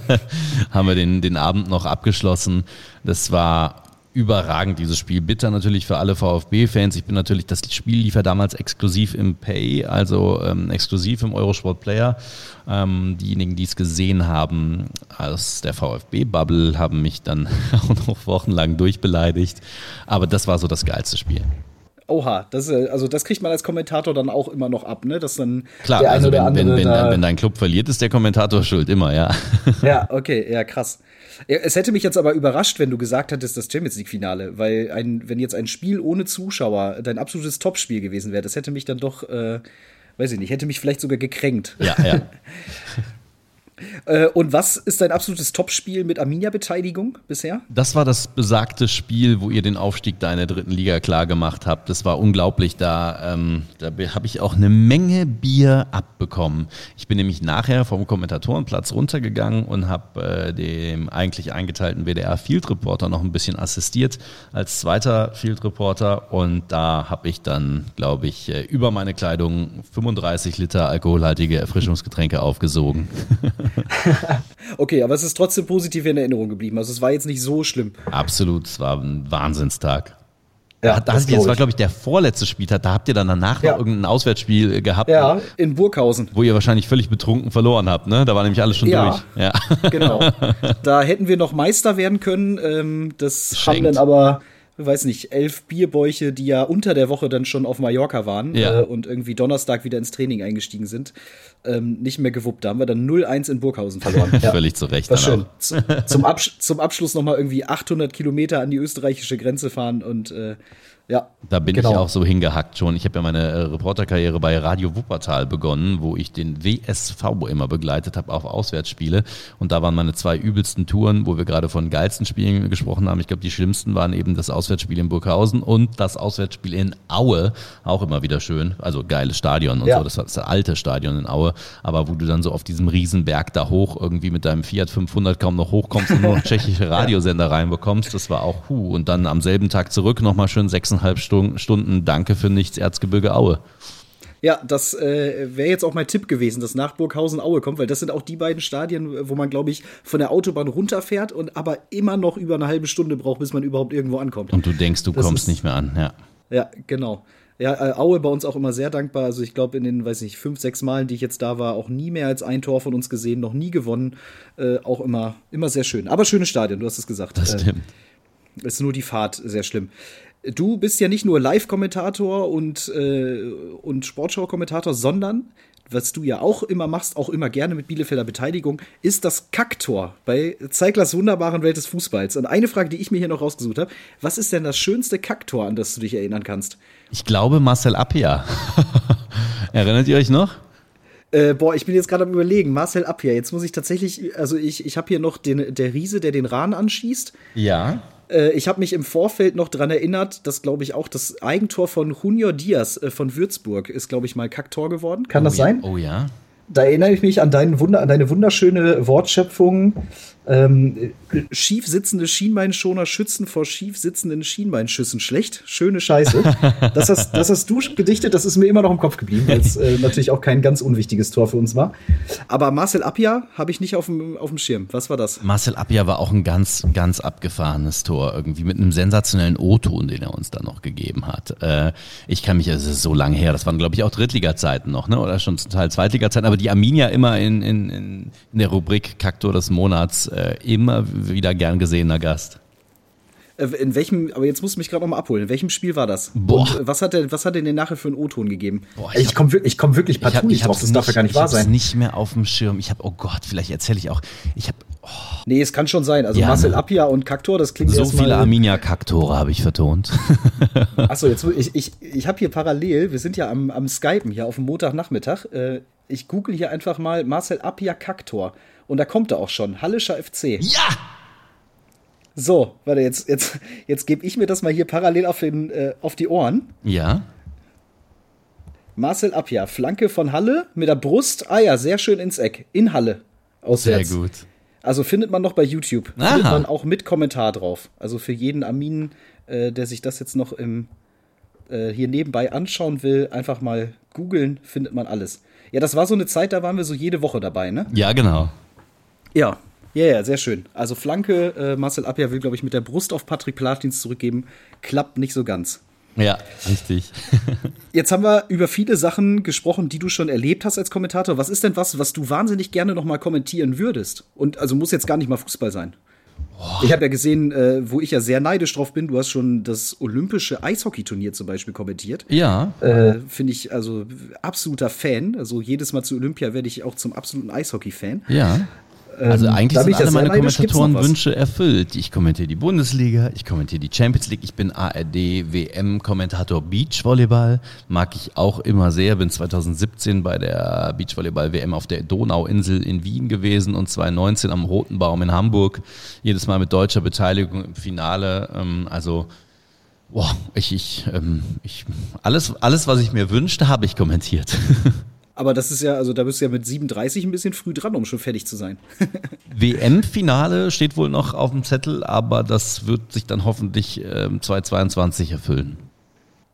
haben wir den, den Abend noch abgeschlossen. Das war überragend, dieses Spiel. Bitter natürlich für alle VfB-Fans. Ich bin natürlich, das Spiel lief ja damals exklusiv im Pay, also ähm, exklusiv im Eurosport Player. Ähm, diejenigen, die es gesehen haben aus der VfB-Bubble, haben mich dann auch noch wochenlang durchbeleidigt. Aber das war so das geilste Spiel. Oha, das ist, also das kriegt man als Kommentator dann auch immer noch ab, ne? Dass dann Klar, der also eine oder wenn, andere wenn, wenn, wenn dein Club verliert, ist der Kommentator schuld, immer, ja. Ja, okay, ja, krass. Es hätte mich jetzt aber überrascht, wenn du gesagt hättest, das Champions League-Finale, weil ein, wenn jetzt ein Spiel ohne Zuschauer dein absolutes Topspiel gewesen wäre, das hätte mich dann doch, äh, weiß ich nicht, hätte mich vielleicht sogar gekränkt. Ja, ja. Äh, und was ist dein absolutes Topspiel mit Arminia-Beteiligung bisher? Das war das besagte Spiel, wo ihr den Aufstieg da in der dritten Liga klar gemacht habt. Das war unglaublich. Da, ähm, da habe ich auch eine Menge Bier abbekommen. Ich bin nämlich nachher vom Kommentatorenplatz runtergegangen und habe äh, dem eigentlich eingeteilten WDR Field Reporter noch ein bisschen assistiert als zweiter Field Reporter. Und da habe ich dann, glaube ich, äh, über meine Kleidung 35 Liter alkoholhaltige Erfrischungsgetränke aufgesogen. Okay, aber es ist trotzdem positiv in Erinnerung geblieben. Also es war jetzt nicht so schlimm. Absolut, es war ein Wahnsinnstag. Ja, da, da, das, das war, glaube ich, der vorletzte Spieltag. Da habt ihr dann danach Ja. noch irgendein Auswärtsspiel äh, gehabt, Ja, in Burghausen. wo ihr wahrscheinlich völlig betrunken verloren habt. Ne? Da war nämlich alles schon Ja. durch. Ja. Genau. da hätten wir noch Meister werden können. Ähm, das haben Schenkt. dann aber, weiß nicht, elf Bierbäuche, die ja unter der Woche dann schon auf Mallorca waren Ja. äh, und irgendwie Donnerstag wieder ins Training eingestiegen sind, ähm, nicht mehr gewuppt. Da haben wir dann 0-1 in Burghausen verloren. ja. Völlig zu Recht. War schön. Zum, Absch zum Abschluss nochmal irgendwie 800 Kilometer an die österreichische Grenze fahren und äh, ja. Da bin Genau. ich auch so hingehackt schon. Ich habe ja meine äh, Reporterkarriere bei Radio Wuppertal begonnen, wo ich den WSV immer begleitet habe auf Auswärtsspiele. Und da waren meine zwei übelsten Touren, wo wir gerade von geilsten Spielen gesprochen haben. Ich glaube, die schlimmsten waren eben das Auswärtsspiel in Burghausen und das Auswärtsspiel in Aue. Auch immer wieder schön. Also geiles Stadion und Ja. so. Das war das alte Stadion in Aue. Aber wo du dann so auf diesem Riesenberg da hoch irgendwie mit deinem Fiat 500 kaum noch hochkommst und nur noch tschechische Radiosender reinbekommst. Das war auch hu. Und dann am selben Tag zurück nochmal schön sechseinhalb Stunden, Danke für nichts Erzgebirge Aue. Ja, das äh, wäre jetzt auch mein Tipp gewesen, dass nach Burghausen Aue kommt, weil das sind auch die beiden Stadien, wo man, glaube ich, von der Autobahn runterfährt und aber immer noch über eine halbe Stunde braucht, bis man überhaupt irgendwo ankommt. Und du denkst, du Das kommst ist- nicht mehr an. Ja. Ja, genau. Ja, äh, Aue bei uns auch immer sehr dankbar. Also ich glaube, in den, weiß nicht, fünf, sechs Malen, die ich jetzt da war, auch nie mehr als ein Tor von uns gesehen, noch nie gewonnen. Äh, auch immer, immer sehr schön. Aber schönes Stadion, du hast es gesagt. Das Äh, stimmt. ist nur die Fahrt sehr schlimm. Du bist ja nicht nur Live-Kommentator und, äh, und Sportschau-Kommentator, sondern, was du ja auch immer machst, auch immer gerne mit Bielefelder Beteiligung, ist das Kacktor bei Zeiglers wunderbaren Welt des Fußballs. Und eine Frage, die ich mir hier noch rausgesucht habe, was ist denn das schönste Kacktor, an das du dich erinnern kannst? Ich glaube Marcel Appia. Erinnert ihr euch noch? Äh, boah, ich bin jetzt gerade am überlegen, Marcel Abwehr. Jetzt muss ich tatsächlich, also ich, ich habe hier noch den, der Riese, der den Rahn anschießt. Ja. Äh, ich habe mich im Vorfeld noch dran erinnert, dass, glaube ich, auch das Eigentor von Junior Diaz äh, von Würzburg ist, glaube ich, mal Kacktor geworden. Kann das sein? Oh ja. Da erinnere ich mich an, Wunder, an deine wunderschöne Wortschöpfung. Ähm, schief sitzende Schienbeinschoner schützen vor schief sitzenden Schienbeinschüssen. Schlecht, schöne Scheiße. Das hast, das hast du gedichtet, das ist mir immer noch im Kopf geblieben, weil es äh, natürlich auch kein ganz unwichtiges Tor für uns war. Aber Marcel Appia habe ich nicht auf dem, auf dem Schirm. Was war das? Marcel Appia war auch ein ganz, ganz abgefahrenes Tor. Irgendwie mit einem sensationellen O-Ton, den er uns dann noch gegeben hat. Äh, ich kann mich, es ist so lange her, das waren, glaube ich, auch Drittliga-Zeiten noch, ne? Oder schon zum Teil Zweitliga-Zeiten. Aber die Arminia immer in, in, in, in der Rubrik Kaktor des Monats äh, immer wieder gern gesehener Gast. Äh, In welchem, aber jetzt musst du mich gerade noch mal abholen. In welchem Spiel war das? Boah. Und äh, was hat der, was hat der denn nachher für einen O-Ton gegeben? Boah, Ich komme wirklich, ich komm wirklich Ich hab- partout nicht ich hab's drauf, das darf ja gar nicht ich wahr sein. nicht mehr auf dem Schirm. Ich habe, oh Gott, vielleicht erzähle ich auch. Ich habe Nee, es kann schon sein. Also Ja, Marcel ne? Appia und Kaktor, das klingt so erstmal- viele Arminia-Kaktore habe ich vertont. Achso, jetzt ich, ich, ich habe hier parallel, wir sind ja am, am Skypen hier auf dem Montagnachmittag. Äh, ich google hier einfach mal Marcel Appia Kaktor. Und da kommt er auch schon. Hallischer FC. ja! So, warte, jetzt, jetzt, jetzt gebe ich mir das mal hier parallel auf, den, äh, auf die Ohren. Ja? Marcel Appia, Flanke von Halle mit der Brust. Ah ja, sehr schön ins Eck. In Halle. Sehr Auswärts. gut. Also findet man noch bei YouTube. Aha. Findet man auch mit Kommentar drauf. Also für jeden Armin, äh, der sich das jetzt noch im, äh, hier nebenbei anschauen will, einfach mal googeln, findet man alles. Ja, das war so eine Zeit, da waren wir so jede Woche dabei, ne? Ja, genau. Ja. Ja, ja, sehr schön. Also Flanke, äh, Marcel Appia will, glaube ich, mit der Brust auf Patrick Platins zurückgeben. Klappt nicht so ganz. Ja, richtig. Jetzt haben wir über viele Sachen gesprochen, die du schon erlebt hast als Kommentator. Was ist denn was, was du wahnsinnig gerne noch mal kommentieren würdest? Und also muss jetzt gar nicht mal Fußball sein. Ich habe ja gesehen, äh, wo ich ja sehr neidisch drauf bin, du hast schon das olympische Eishockeyturnier zum Beispiel kommentiert. Ja. Äh, Finde ich also absoluter Fan. Also jedes Mal zu Olympia werde ich auch zum absoluten Eishockey-Fan. Ja. Also Ähm, eigentlich sind alle meine? Kommentatorenwünsche erfüllt. Ich kommentiere die Bundesliga, ich kommentiere die Champions League, ich bin ARD WM-Kommentator Beachvolleyball, mag ich auch immer sehr. Bin 2017 bei der Beachvolleyball-WM auf der Donauinsel in Wien gewesen und 2019 am Roten Baum in Hamburg. Jedes Mal mit deutscher Beteiligung im Finale. Ähm, also Boah, ich, ich, ähm, ich, alles, alles, was ich mir wünschte, habe ich kommentiert. Aber das ist ja, also da bist du ja mit 37 ein bisschen früh dran, um schon fertig zu sein. WM-Finale steht wohl noch auf dem Zettel, aber das wird sich dann hoffentlich ähm, 2022 erfüllen.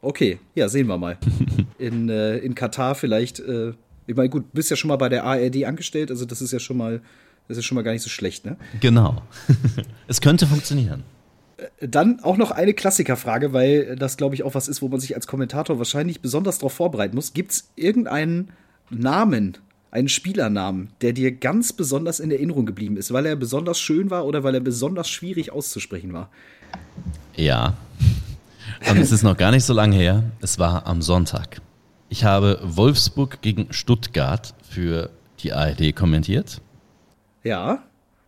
Okay, ja, sehen wir mal. In, äh, in Katar vielleicht, äh, ich meine, gut, bist ja schon mal bei der ARD angestellt, also das ist ja schon mal, das ist schon mal gar nicht so schlecht, ne? Genau. es könnte funktionieren. Dann auch noch eine Klassikerfrage, weil das, glaube ich, auch was ist, wo man sich als Kommentator wahrscheinlich besonders darauf vorbereiten muss. Gibt es irgendeinen Namen, einen Spielernamen, der dir ganz besonders in Erinnerung geblieben ist, weil er besonders schön war oder weil er besonders schwierig auszusprechen war? Ja. Und es ist noch gar nicht so lange her. Es war am Sonntag. Ich habe Wolfsburg gegen Stuttgart für die ARD kommentiert. Ja,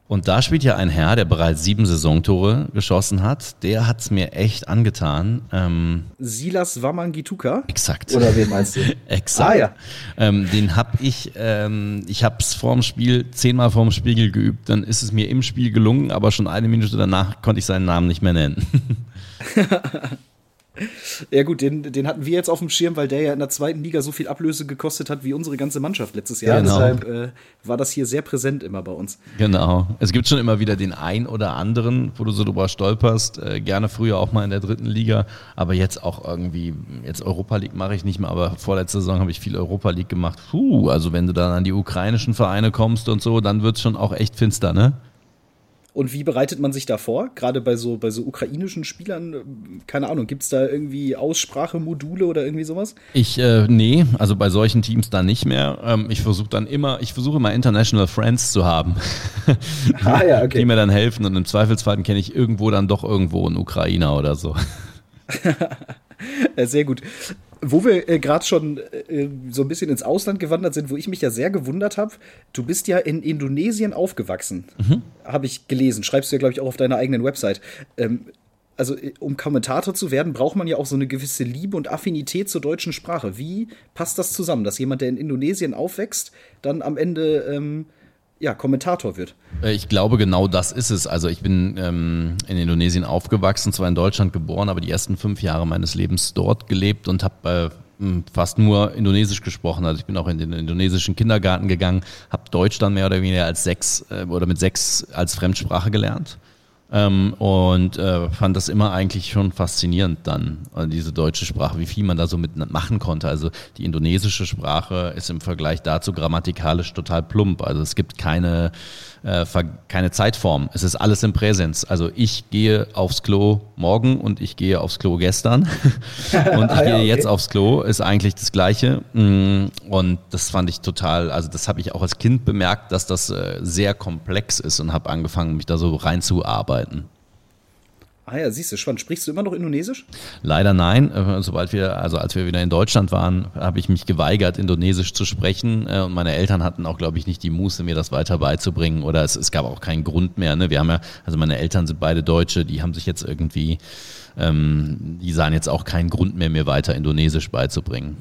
Und da spielt ja ein Herr, der bereits sieben Saisontore geschossen hat. Der hat es mir echt angetan. Ähm, Silas Wamangituka. exakt. Oder wen meinst du? Exakt. Ah, ja. Ähm, den hab ich, ähm, ich hab's vorm Spiel zehnmal vorm Spiegel geübt. Dann ist es mir im Spiel gelungen, aber schon eine Minute danach konnte ich seinen Namen nicht mehr nennen. Ja gut, den, den hatten wir jetzt auf dem Schirm, weil der ja in der zweiten Liga so viel Ablöse gekostet hat wie unsere ganze Mannschaft letztes Jahr. Ja, genau. Deshalb äh, war das hier sehr präsent immer bei uns. genau. Es gibt schon immer wieder den ein oder anderen, wo du so drüber stolperst. Äh, gerne früher auch mal in der dritten Liga, aber jetzt auch irgendwie, jetzt Europa League mache ich nicht mehr, aber vorletzte Saison habe ich viel Europa League gemacht. Puh, also wenn du dann an die ukrainischen Vereine kommst und so, dann wird's schon auch echt finster, ne? Und wie bereitet man sich da vor? Gerade bei so, bei so ukrainischen Spielern, äh, keine Ahnung, gibt es da irgendwie Aussprachemodule oder irgendwie sowas? Ich, äh, nee, also bei solchen Teams dann nicht mehr. Ähm, ich versuche dann immer, ich versuche immer International Friends zu haben, Ah ja, die mir dann helfen und im Zweifelsfall kenne ich irgendwo dann doch irgendwo einen Ukrainer oder so. Sehr gut. Wo wir äh, gerade schon äh, so ein bisschen ins Ausland gewandert sind, wo ich mich ja sehr gewundert habe, du bist ja in Indonesien aufgewachsen, habe ich gelesen. Schreibst du ja, glaube ich, auch auf deiner eigenen Website. Ähm, also, äh, um Kommentator zu werden, braucht man ja auch so eine gewisse Liebe und Affinität zur deutschen Sprache. Wie passt das zusammen, dass jemand, der in Indonesien aufwächst, dann am Ende ähm, ja, Kommentator wird? Äh, Ich glaube, genau das ist es. Also ich bin ähm, in Indonesien aufgewachsen, zwar in Deutschland geboren, aber die ersten fünf Jahre meines Lebens dort gelebt und habe äh, fast nur Indonesisch gesprochen. Also ich bin auch in den indonesischen Kindergarten gegangen, habe Deutsch dann mehr oder weniger als sechs äh, oder mit sechs als Fremdsprache gelernt. Ähm, und äh, fand das immer eigentlich schon faszinierend dann, äh, diese deutsche Sprache, wie viel man da so mit machen konnte. Also die indonesische Sprache ist im Vergleich dazu grammatikalisch total plump. Also es gibt keine, äh, keine Zeitform. Es ist alles im Präsens. Also ich gehe aufs Klo morgen und ich gehe aufs Klo gestern und ich gehe jetzt aufs Klo, ist eigentlich das Gleiche. Mm, Und das fand ich total, also das habe ich auch als Kind bemerkt, dass das äh, sehr komplex ist und habe angefangen, mich da so reinzuarbeiten. Ah ja, siehst du, spannend. Sprichst du immer noch Indonesisch? Leider nein. Äh, Sobald wir, also als wir wieder in Deutschland waren, habe ich mich geweigert, Indonesisch zu sprechen. Äh, Und meine Eltern hatten auch, glaube ich, nicht die Muße, mir das weiter beizubringen. Oder es, es gab auch keinen Grund mehr. Ne? Wir haben ja, also meine Eltern sind beide Deutsche, die haben sich jetzt irgendwie, ähm, die sahen jetzt auch keinen Grund mehr, mir weiter Indonesisch beizubringen.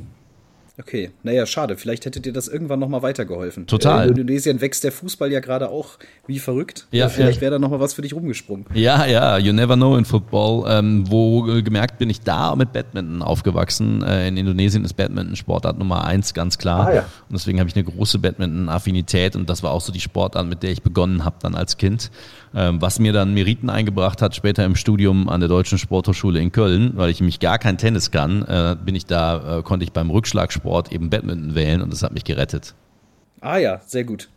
Okay, naja, schade. Vielleicht hätte dir das irgendwann noch mal weitergeholfen. Total. Äh, in Indonesien wächst der Fußball ja gerade auch wie verrückt. Ja, vielleicht ja. wäre da noch mal was für dich rumgesprungen. Ja, ja, you never know in Football. Ähm, wo äh, gemerkt bin ich da mit Badminton aufgewachsen. Äh, in Indonesien ist Badminton Sportart Nummer eins, ganz klar. Ah, ja. Und deswegen habe ich eine große Badminton-Affinität und das war auch so die Sportart, mit der ich begonnen habe dann als Kind. Ähm, was mir dann Meriten eingebracht hat, später im Studium an der Deutschen Sporthochschule in Köln, weil ich nämlich gar kein Tennis kann, äh, bin ich da, äh, konnte ich beim Rückschlagsport eben Badminton wählen und das hat mich gerettet. Ah ja, sehr gut.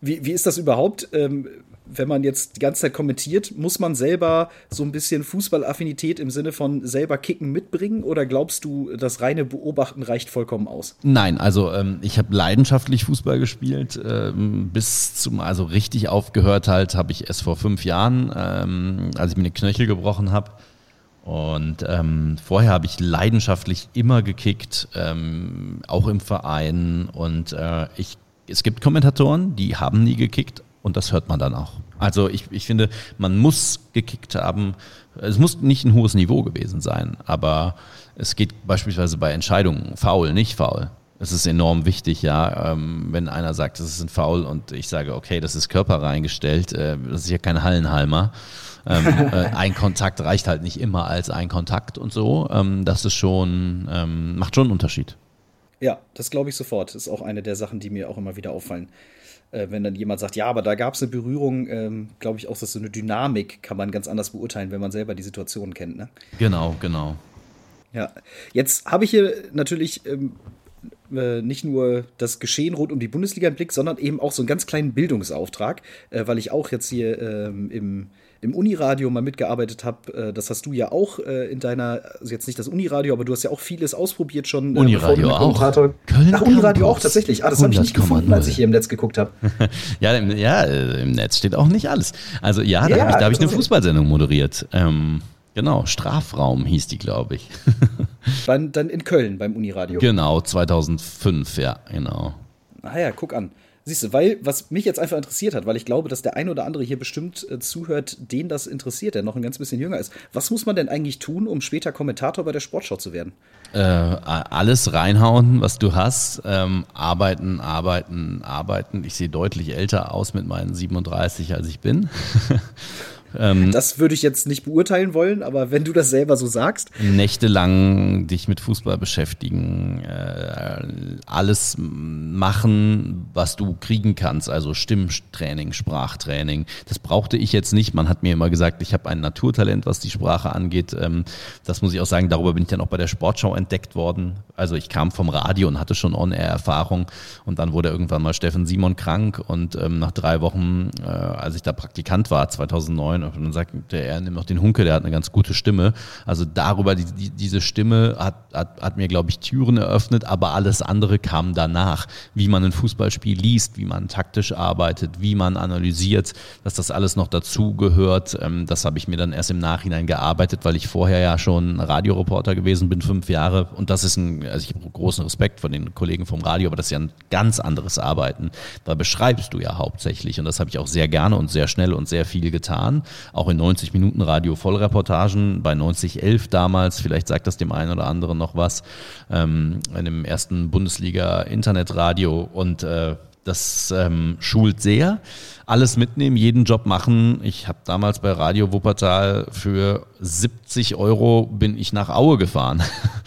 Wie, wie ist das überhaupt? Ähm, wenn man jetzt die ganze Zeit kommentiert, muss man selber so ein bisschen Fußballaffinität im Sinne von selber kicken mitbringen oder glaubst du, das reine Beobachten reicht vollkommen aus? Nein, also ähm, ich habe leidenschaftlich Fußball gespielt. Ähm, bis zum, also richtig aufgehört halt, habe ich es vor fünf Jahren, ähm, als ich mir den Knöchel gebrochen habe. Und ähm, vorher habe ich leidenschaftlich immer gekickt, ähm, auch im Verein. Und äh, ich, es gibt Kommentatoren, die haben nie gekickt und das hört man dann auch. Also ich, ich finde, man muss gekickt haben. Es muss nicht ein hohes Niveau gewesen sein, aber es geht beispielsweise bei Entscheidungen faul, nicht faul. Es ist enorm wichtig, ja, ähm, wenn einer sagt, das ist ein Foul und ich sage, okay, das ist Körper reingestellt, äh, das ist ja kein Hallenhalmer. ähm, äh, ein Kontakt reicht halt nicht immer als ein Kontakt und so. Ähm, das ist schon, ähm, macht schon einen Unterschied. Ja, das glaube ich sofort. Das ist auch eine der Sachen, die mir auch immer wieder auffallen. Äh, wenn dann jemand sagt, ja, aber da gab es eine Berührung, ähm, glaube ich auch, dass so eine Dynamik kann man ganz anders beurteilen, wenn man selber die Situation kennt. Ne? Genau, genau. Ja, jetzt habe ich hier natürlich ähm, äh, nicht nur das Geschehen rund um die Bundesliga im Blick, sondern eben auch so einen ganz kleinen Bildungsauftrag, äh, weil ich auch jetzt hier ähm, im, im Uniradio mal mitgearbeitet habe. Äh, das hast du ja auch äh, in deiner, also jetzt nicht das Uniradio, aber du hast ja auch vieles ausprobiert schon. Äh, Uniradio auch. Köln Ach, Uniradio auch tatsächlich. Ah, das habe ich nicht gefunden, als ich hier im Netz geguckt habe. ja, im, ja, im Netz steht auch nicht alles. Also ja, da ja, habe ich, hab ich eine Fußballsendung moderiert. Ähm, Genau, Strafraum hieß die, glaube ich. dann, dann in Köln beim Uniradio. Genau, 2005, ja, genau. Ah ja, guck an. Siehst du, weil, was mich jetzt einfach interessiert hat, weil ich glaube, dass der ein oder andere hier bestimmt äh, zuhört, den das interessiert, der noch ein ganz bisschen jünger ist. Was muss man denn eigentlich tun, um später Kommentator bei der Sportschau zu werden? Äh, alles reinhauen, was du hast. Ähm, arbeiten, arbeiten, arbeiten. Ich sehe deutlich älter aus mit meinen 37, als ich bin. Ähm, das würde ich jetzt nicht beurteilen wollen, aber wenn du das selber so sagst. Nächtelang dich mit Fußball beschäftigen, äh, alles machen, was du kriegen kannst, also Stimmtraining, Sprachtraining. Das brauchte ich jetzt nicht. Man hat mir immer gesagt, ich habe ein Naturtalent, was die Sprache angeht. Ähm, das muss ich auch sagen, darüber bin ich dann auch bei der Sportschau entdeckt worden. Also ich kam vom Radio und hatte schon On-Air-Erfahrung und dann wurde irgendwann mal Steffen Simon krank und ähm, nach drei Wochen, äh, als ich da Praktikant war, 2009, und dann sagt der, er nimmt noch den Hunke, der hat eine ganz gute Stimme. Also darüber, die, die, diese Stimme hat, hat, hat mir, glaube ich, Türen eröffnet, aber alles andere kam danach. Wie man ein Fußballspiel liest, wie man taktisch arbeitet, wie man analysiert, dass das alles noch dazu gehört. Ähm, das habe ich mir dann erst im Nachhinein gearbeitet, weil ich vorher ja schon Radioreporter gewesen bin, fünf Jahre. Und das ist ein, also ich habe großen Respekt vor den Kollegen vom Radio, aber das ist ja ein ganz anderes Arbeiten. Da beschreibst du ja hauptsächlich. Und das habe ich auch sehr gerne und sehr schnell und sehr viel getan auch in 90 Minuten Radio Vollreportagen bei 9011 damals, vielleicht sagt das dem einen oder anderen noch was, ähm, in dem ersten Bundesliga Internetradio und äh, das ähm, schult sehr. Alles mitnehmen, jeden Job machen. Ich habe damals bei Radio Wuppertal für 70 Euro bin ich nach Aue gefahren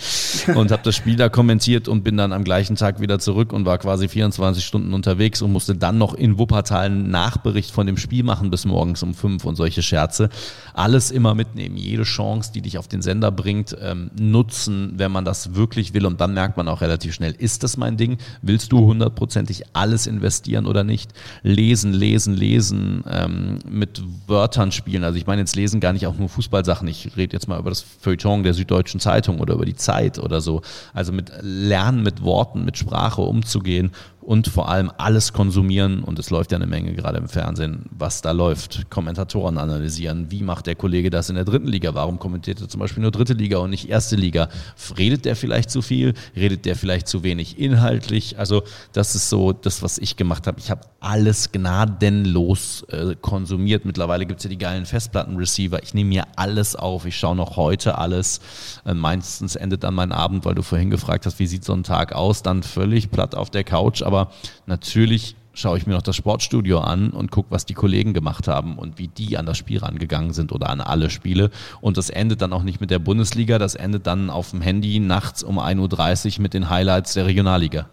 und habe das Spiel da kommentiert und bin dann am gleichen Tag wieder zurück und war quasi 24 Stunden unterwegs und musste dann noch in Wuppertal einen Nachbericht von dem Spiel machen bis morgens um fünf und solche Scherze. Alles immer mitnehmen, jede Chance, die dich auf den Sender bringt, ähm, nutzen, wenn man das wirklich will und dann merkt man auch relativ schnell, ist das mein Ding? Willst du hundertprozentig alles investieren oder nicht? Lesen, lesen, lesen, ähm, mit Wörtern spielen. Also ich meine jetzt lesen gar nicht auch nur Fußballsachen. Ich rede jetzt mal über das Feuilleton der Süddeutschen Zeitung oder über die Zeit oder so. Also mit Lernen, mit Worten, mit Sprache umzugehen und vor allem alles konsumieren. Und es läuft ja eine Menge gerade im Fernsehen, was da läuft. Kommentatoren analysieren. Wie macht der Kollege das in der dritten Liga? Warum kommentiert er zum Beispiel nur dritte Liga und nicht erste Liga? Redet der vielleicht zu viel? Redet der vielleicht zu wenig inhaltlich? Also das ist so das, was ich gemacht habe. Ich habe alles gnadenlos äh, konsumiert. Mittlerweile gibt es ja die geilen Festplattenreceiver. Ich nehme mir alles auf. Ich schaue noch heute alles. Äh, meistens endet dann mein Abend, weil du vorhin gefragt hast, wie sieht so ein Tag aus? Dann völlig platt auf der Couch. Aber aber natürlich schaue ich mir noch das Sportstudio an und gucke, was die Kollegen gemacht haben und wie die an das Spiel rangegangen sind oder an alle Spiele. Und das endet dann auch nicht mit der Bundesliga, das endet dann auf dem Handy nachts um 1.30 Uhr mit den Highlights der Regionalliga.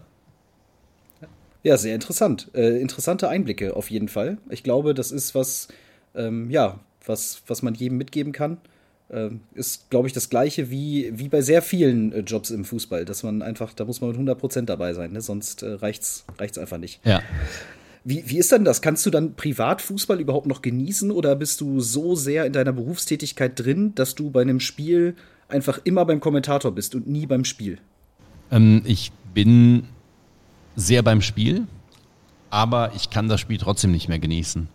Ja, sehr interessant. Äh, interessante Einblicke auf jeden Fall. Ich glaube, das ist was, ähm, ja, was, was man jedem mitgeben kann. Ähm, ist, glaube ich, das Gleiche wie, wie bei sehr vielen äh, Jobs im Fußball, dass man einfach, da muss man mit 100% dabei sein, ne? sonst äh, reicht's, reicht's einfach nicht. Ja. Wie, wie ist denn das? Kannst du dann Privatfußball überhaupt noch genießen oder bist du so sehr in deiner Berufstätigkeit drin, dass du bei einem Spiel einfach immer beim Kommentator bist und nie beim Spiel? Ähm, ich bin sehr beim Spiel, aber ich kann das Spiel trotzdem nicht mehr genießen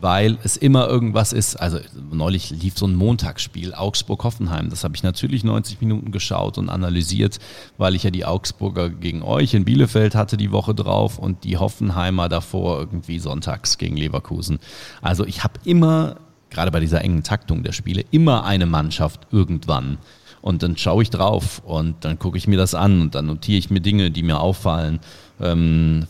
weil es immer irgendwas ist. Also neulich lief so ein Montagsspiel, Augsburg-Hoffenheim. Das habe ich natürlich 90 Minuten geschaut und analysiert, weil ich ja die Augsburger gegen euch in Bielefeld hatte die Woche drauf und die Hoffenheimer davor irgendwie sonntags gegen Leverkusen. Also ich habe immer, gerade bei dieser engen Taktung der Spiele, immer eine Mannschaft irgendwann. Und dann schaue ich drauf und dann gucke ich mir das an und dann notiere ich mir Dinge, die mir auffallen. Ähm,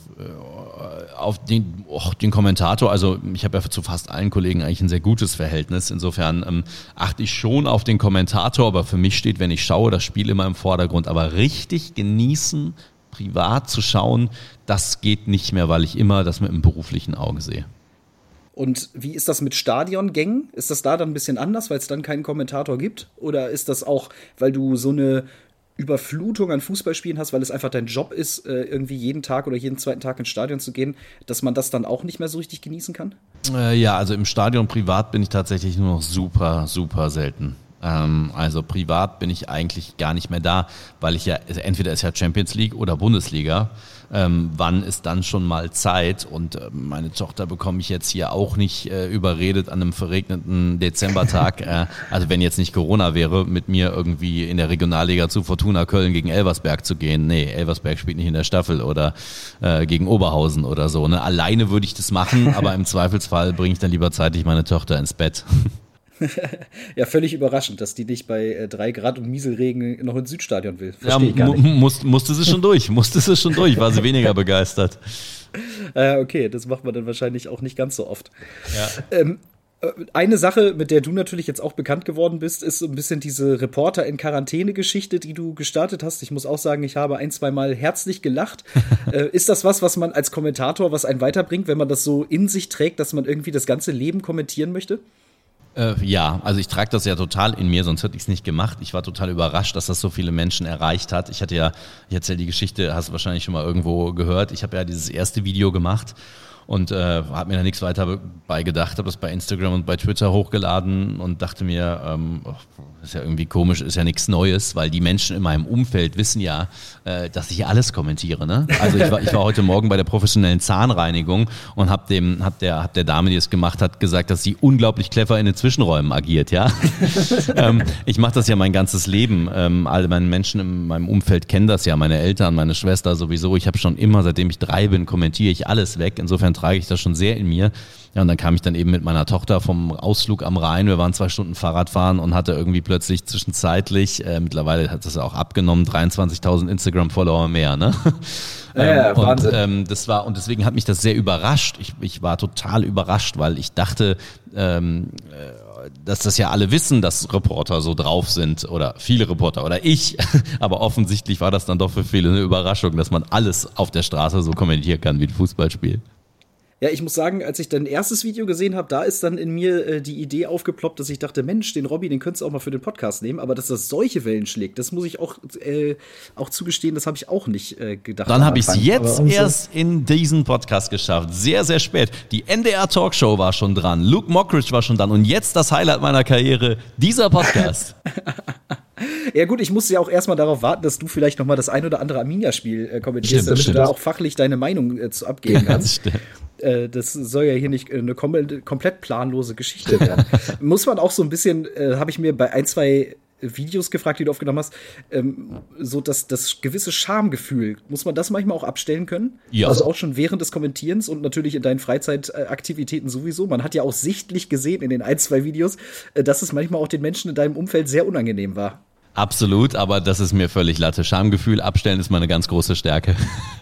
auf den, oh, den Kommentator, also ich habe ja zu fast allen Kollegen eigentlich ein sehr gutes Verhältnis. Insofern ähm, achte ich schon auf den Kommentator, aber für mich steht, wenn ich schaue, das Spiel immer im Vordergrund. Aber richtig genießen, privat zu schauen, das geht nicht mehr, weil ich immer das mit einem beruflichen Auge sehe. Und wie ist das mit Stadiongängen? Ist das da dann ein bisschen anders, weil es dann keinen Kommentator gibt? Oder ist das auch, weil du so eine Überflutung an Fußballspielen hast, weil es einfach dein Job ist, äh, irgendwie jeden Tag oder jeden zweiten Tag ins Stadion zu gehen, dass man das dann auch nicht mehr so richtig genießen kann? Äh, ja, also im Stadion privat bin ich tatsächlich nur noch super, super selten. Ähm, also privat bin ich eigentlich gar nicht mehr da, weil ich ja, entweder ist ja Champions League oder Bundesliga ähm, wann ist dann schon mal Zeit? Und äh, meine Tochter bekomme ich jetzt hier auch nicht äh, überredet an einem verregneten Dezembertag. äh, also wenn jetzt nicht Corona wäre, mit mir irgendwie in der Regionalliga zu Fortuna Köln gegen Elversberg zu gehen. Nee, Elversberg spielt nicht in der Staffel oder äh, gegen Oberhausen oder so. Ne? Alleine würde ich das machen, aber im Zweifelsfall bringe ich dann lieber zeitig meine Tochter ins Bett. ja, völlig überraschend, dass die dich bei äh, drei Grad und Mieselregen noch ins Südstadion will. Versteh ja, muss, musste sie schon durch, musste sie schon durch, war sie weniger begeistert. Äh, okay, das macht man dann wahrscheinlich auch nicht ganz so oft. Ja. Ähm, äh, eine Sache, mit der du natürlich jetzt auch bekannt geworden bist, ist so ein bisschen diese Reporter in Quarantäne-Geschichte, die du gestartet hast. Ich muss auch sagen, ich habe ein, zwei Mal herzlich gelacht. äh, ist das was, was man als Kommentator, was einen weiterbringt, wenn man das so in sich trägt, dass man irgendwie das ganze Leben kommentieren möchte? Äh, ja, also ich trage das ja total in mir, sonst hätte ich es nicht gemacht. Ich war total überrascht, dass das so viele Menschen erreicht hat. Ich hatte ja, ich erzähle die Geschichte, hast du wahrscheinlich schon mal irgendwo gehört. Ich habe ja dieses erste Video gemacht und äh, habe mir da nichts weiter beigedacht, habe das bei Instagram und bei Twitter hochgeladen und dachte mir, ähm, ist ja irgendwie komisch, ist ja nichts Neues, weil die Menschen in meinem Umfeld wissen ja, äh, dass ich alles kommentiere. Ne? Also ich war, ich war heute Morgen bei der professionellen Zahnreinigung und habe dem, hab der, hab der Dame, die es gemacht hat, gesagt, dass sie unglaublich clever in den Zwischenräumen agiert. Ja, ähm, ich mache das ja mein ganzes Leben. Ähm, alle meine Menschen in meinem Umfeld kennen das ja, meine Eltern, meine Schwester sowieso. Ich habe schon immer, seitdem ich drei bin, kommentiere ich alles weg. Insofern trage ich das schon sehr in mir. Ja, und dann kam ich dann eben mit meiner Tochter vom Ausflug am Rhein. Wir waren zwei Stunden Fahrradfahren und hatte irgendwie plötzlich zwischenzeitlich, äh, mittlerweile hat das auch abgenommen, 23.000 Instagram-Follower mehr, ne? Ja, ähm, und ähm, das war und deswegen hat mich das sehr überrascht. Ich, ich war total überrascht, weil ich dachte, ähm, äh, dass das ja alle wissen, dass Reporter so drauf sind oder viele Reporter oder ich. Aber offensichtlich war das dann doch für viele eine Überraschung, dass man alles auf der Straße so kommentieren kann wie ein Fußballspiel. Ja, ich muss sagen, als ich dein erstes Video gesehen habe, da ist dann in mir äh, die Idee aufgeploppt, dass ich dachte, Mensch, den Robby, den könntest du auch mal für den Podcast nehmen. Aber dass das solche Wellen schlägt, das muss ich auch, äh, auch zugestehen, das habe ich auch nicht äh, gedacht. Dann habe ich es jetzt erst in diesen Podcast geschafft. Sehr, sehr spät. Die NDR Talkshow war schon dran. Luke Mockridge war schon dran. Und jetzt das Highlight meiner Karriere, dieser Podcast. Ja gut, ich musste ja auch erstmal darauf warten, dass du vielleicht noch mal das ein oder andere Arminia-Spiel äh, kommentierst, damit du da auch fachlich deine Meinung äh, zu abgeben kannst. Äh, das soll ja hier nicht äh, eine kom komplett planlose Geschichte werden. Muss man auch so ein bisschen, äh, habe ich mir bei ein, zwei Videos gefragt, die du aufgenommen hast, ähm, so dass das gewisse Schamgefühl, muss man das manchmal auch abstellen können? Ja. Also auch schon während des Kommentierens und natürlich in deinen Freizeitaktivitäten sowieso. Man hat ja auch sichtlich gesehen in den ein, zwei Videos, äh, dass es manchmal auch den Menschen in deinem Umfeld sehr unangenehm war. Absolut, aber das ist mir völlig Latte. Schamgefühl abstellen ist meine ganz große Stärke.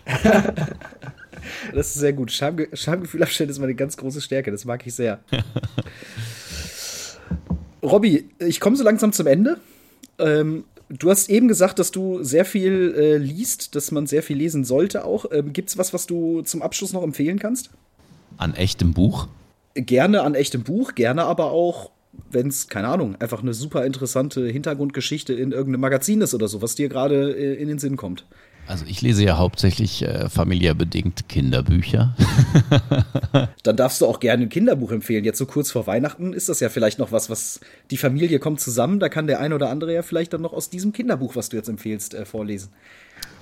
Das ist sehr gut. Schamge Schamgefühl abstellen ist meine ganz große Stärke. Das mag ich sehr. Robby, ich komme so langsam zum Ende. Ähm, du hast eben gesagt, dass du sehr viel äh, liest, dass man sehr viel lesen sollte auch. Ähm, Gibt es was, was du zum Abschluss noch empfehlen kannst? An echtem Buch? Gerne an echtem Buch, gerne aber auch, wenn es, keine Ahnung, einfach eine super interessante Hintergrundgeschichte in irgendeinem Magazin ist oder so, was dir gerade äh, in den Sinn kommt. Also ich lese ja hauptsächlich äh, familiär bedingt Kinderbücher. Dann darfst du auch gerne ein Kinderbuch empfehlen. Jetzt so kurz vor Weihnachten ist das ja vielleicht noch was, was die Familie kommt zusammen. Da kann der ein oder andere ja vielleicht dann noch aus diesem Kinderbuch, was du jetzt empfehlst, äh, vorlesen.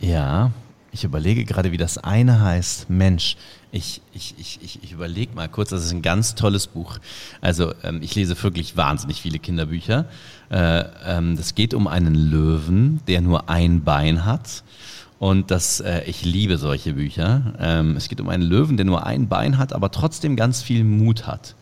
Ja, ich überlege gerade, wie das eine heißt. Mensch, ich, ich, ich, ich, ich überlege mal kurz, das ist ein ganz tolles Buch. Also ähm, ich lese wirklich wahnsinnig viele Kinderbücher. Äh, ähm, das geht um einen Löwen, der nur ein Bein hat. Und das, äh, ich liebe solche Bücher. Ähm, es geht um einen Löwen, der nur ein Bein hat, aber trotzdem ganz viel Mut hat.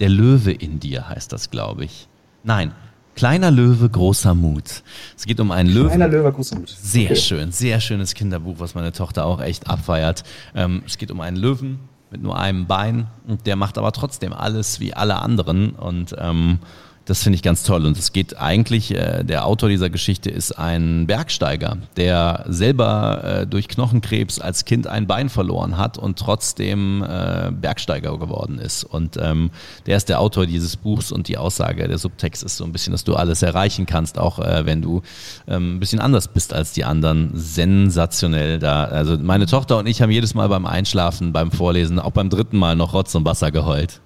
Der Löwe in dir heißt das, glaube ich. Nein, Kleiner Löwe, großer Mut. Es geht um einen Löwen. Kleiner Löwe, großer Mut. Sehr okay. schön, sehr schönes Kinderbuch, was meine Tochter auch echt abfeiert. Ähm, es geht um einen Löwen mit nur einem Bein und der macht aber trotzdem alles wie alle anderen und ähm, das finde ich ganz toll. Und es geht eigentlich, äh, der Autor dieser Geschichte ist ein Bergsteiger, der selber äh, durch Knochenkrebs als Kind ein Bein verloren hat und trotzdem äh, Bergsteiger geworden ist. Und ähm, der ist der Autor dieses Buchs und die Aussage, der Subtext ist so ein bisschen, dass du alles erreichen kannst, auch äh, wenn du ähm, ein bisschen anders bist als die anderen. Sensationell da. Also meine Tochter und ich haben jedes Mal beim Einschlafen, beim Vorlesen, auch beim dritten Mal noch Rotz und Wasser geheult.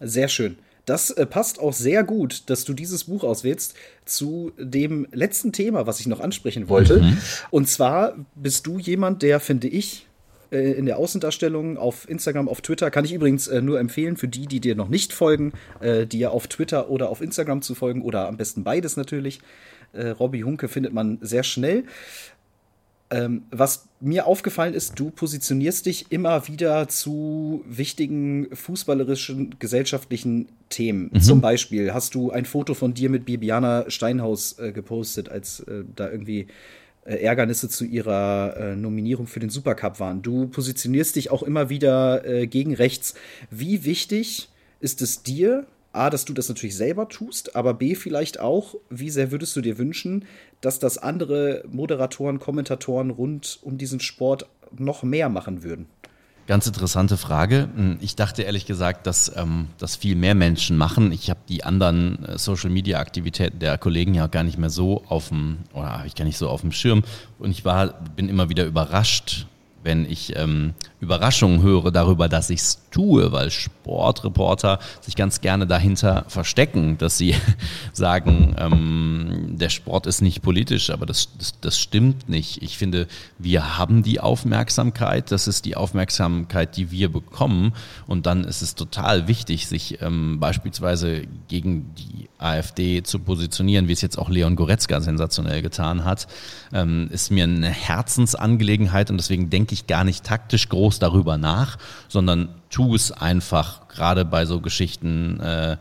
Sehr schön. Das äh, passt auch sehr gut, dass du dieses Buch auswählst zu dem letzten Thema, was ich noch ansprechen wollte. Mhm. Und zwar bist du jemand, der, finde ich, äh, in der Außendarstellung auf Instagram, auf Twitter, kann ich übrigens äh, nur empfehlen für die, die dir noch nicht folgen, äh, dir auf Twitter oder auf Instagram zu folgen oder am besten beides natürlich. Äh, Robby Hunke findet man sehr schnell. Ähm, was mir aufgefallen ist, du positionierst dich immer wieder zu wichtigen fußballerischen, gesellschaftlichen Themen. Mhm. Zum Beispiel hast du ein Foto von dir mit Bibiana Steinhaus äh, gepostet, als äh, da irgendwie äh, Ärgernisse zu ihrer äh, Nominierung für den Supercup waren. Du positionierst dich auch immer wieder äh, gegen rechts. Wie wichtig ist es dir, A, dass du das natürlich selber tust, aber B, vielleicht auch, wie sehr würdest du dir wünschen, dass das andere Moderatoren, Kommentatoren rund um diesen Sport noch mehr machen würden? Ganz interessante Frage. Hm, ich dachte ehrlich gesagt, dass ähm, das viel mehr Menschen machen. Ich habe die anderen äh, Social-Media-Aktivitäten der Kollegen ja gar nicht mehr so auf dem, oder habe ich gar nicht so auf dem Schirm. Und ich war, bin immer wieder überrascht, wenn ich ähm, Überraschungen höre darüber, dass ich es tue, weil Sportreporter sich ganz gerne dahinter verstecken, dass sie sagen, ähm, der Sport ist nicht politisch, aber das, das, das stimmt nicht. Ich finde, wir haben die Aufmerksamkeit, das ist die Aufmerksamkeit, die wir bekommen und dann ist es total wichtig, sich ähm, beispielsweise gegen die AfD zu positionieren, wie es jetzt auch Leon Goretzka sensationell getan hat, ähm, ist mir eine Herzensangelegenheit und deswegen denke ich gar nicht taktisch groß groß darüber nach, sondern tu es einfach, gerade bei so Geschichten äh,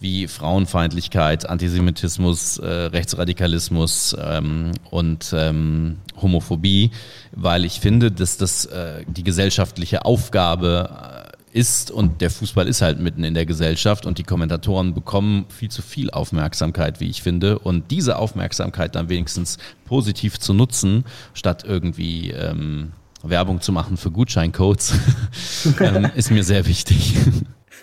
wie Frauenfeindlichkeit, Antisemitismus, äh, Rechtsradikalismus ähm, und ähm, Homophobie, weil ich finde, dass das äh, die gesellschaftliche Aufgabe äh, ist und der Fußball ist halt mitten in der Gesellschaft und die Kommentatoren bekommen viel zu viel Aufmerksamkeit, wie ich finde. Und diese Aufmerksamkeit dann wenigstens positiv zu nutzen, statt irgendwie ähm, Werbung zu machen für Gutscheincodes, ähm, ist mir sehr wichtig.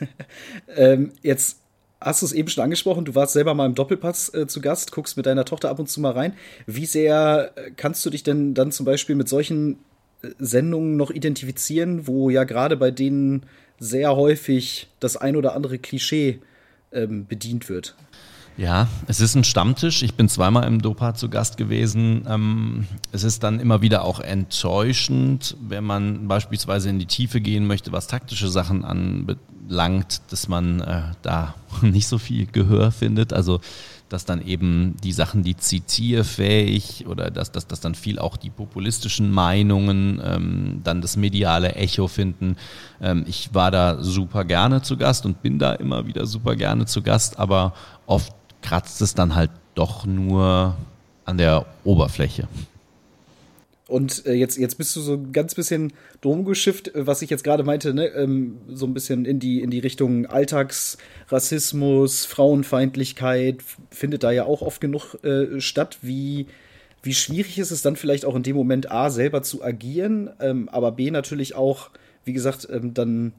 ähm, jetzt hast du es eben schon angesprochen, du warst selber mal im Doppelpass äh, zu Gast, guckst mit deiner Tochter ab und zu mal rein. Wie sehr äh, kannst du dich denn dann zum Beispiel mit solchen äh, Sendungen noch identifizieren, wo ja gerade bei denen sehr häufig das ein oder andere Klischee ähm, bedient wird? Ja, es ist ein Stammtisch. Ich bin zweimal im Dopa zu Gast gewesen. Ähm, es ist dann immer wieder auch enttäuschend, wenn man beispielsweise in die Tiefe gehen möchte, was taktische Sachen anbelangt, dass man äh, da nicht so viel Gehör findet. Also dass dann eben die Sachen, die zitierfähig oder dass, dass, dass dann viel auch die populistischen Meinungen ähm, dann das mediale Echo finden. Ähm, ich war da super gerne zu Gast und bin da immer wieder super gerne zu Gast, aber oft kratzt es dann halt doch nur an der Oberfläche. Und äh, jetzt, jetzt bist du so ein ganz bisschen drum geschifft, äh, was ich jetzt gerade meinte, ne? Ähm, so ein bisschen in die, in die Richtung Alltagsrassismus, Frauenfeindlichkeit, findet da ja auch oft genug äh, statt. Wie, wie schwierig ist es dann vielleicht auch in dem Moment A, selber zu agieren, ähm, aber B natürlich auch, wie gesagt, ähm, dann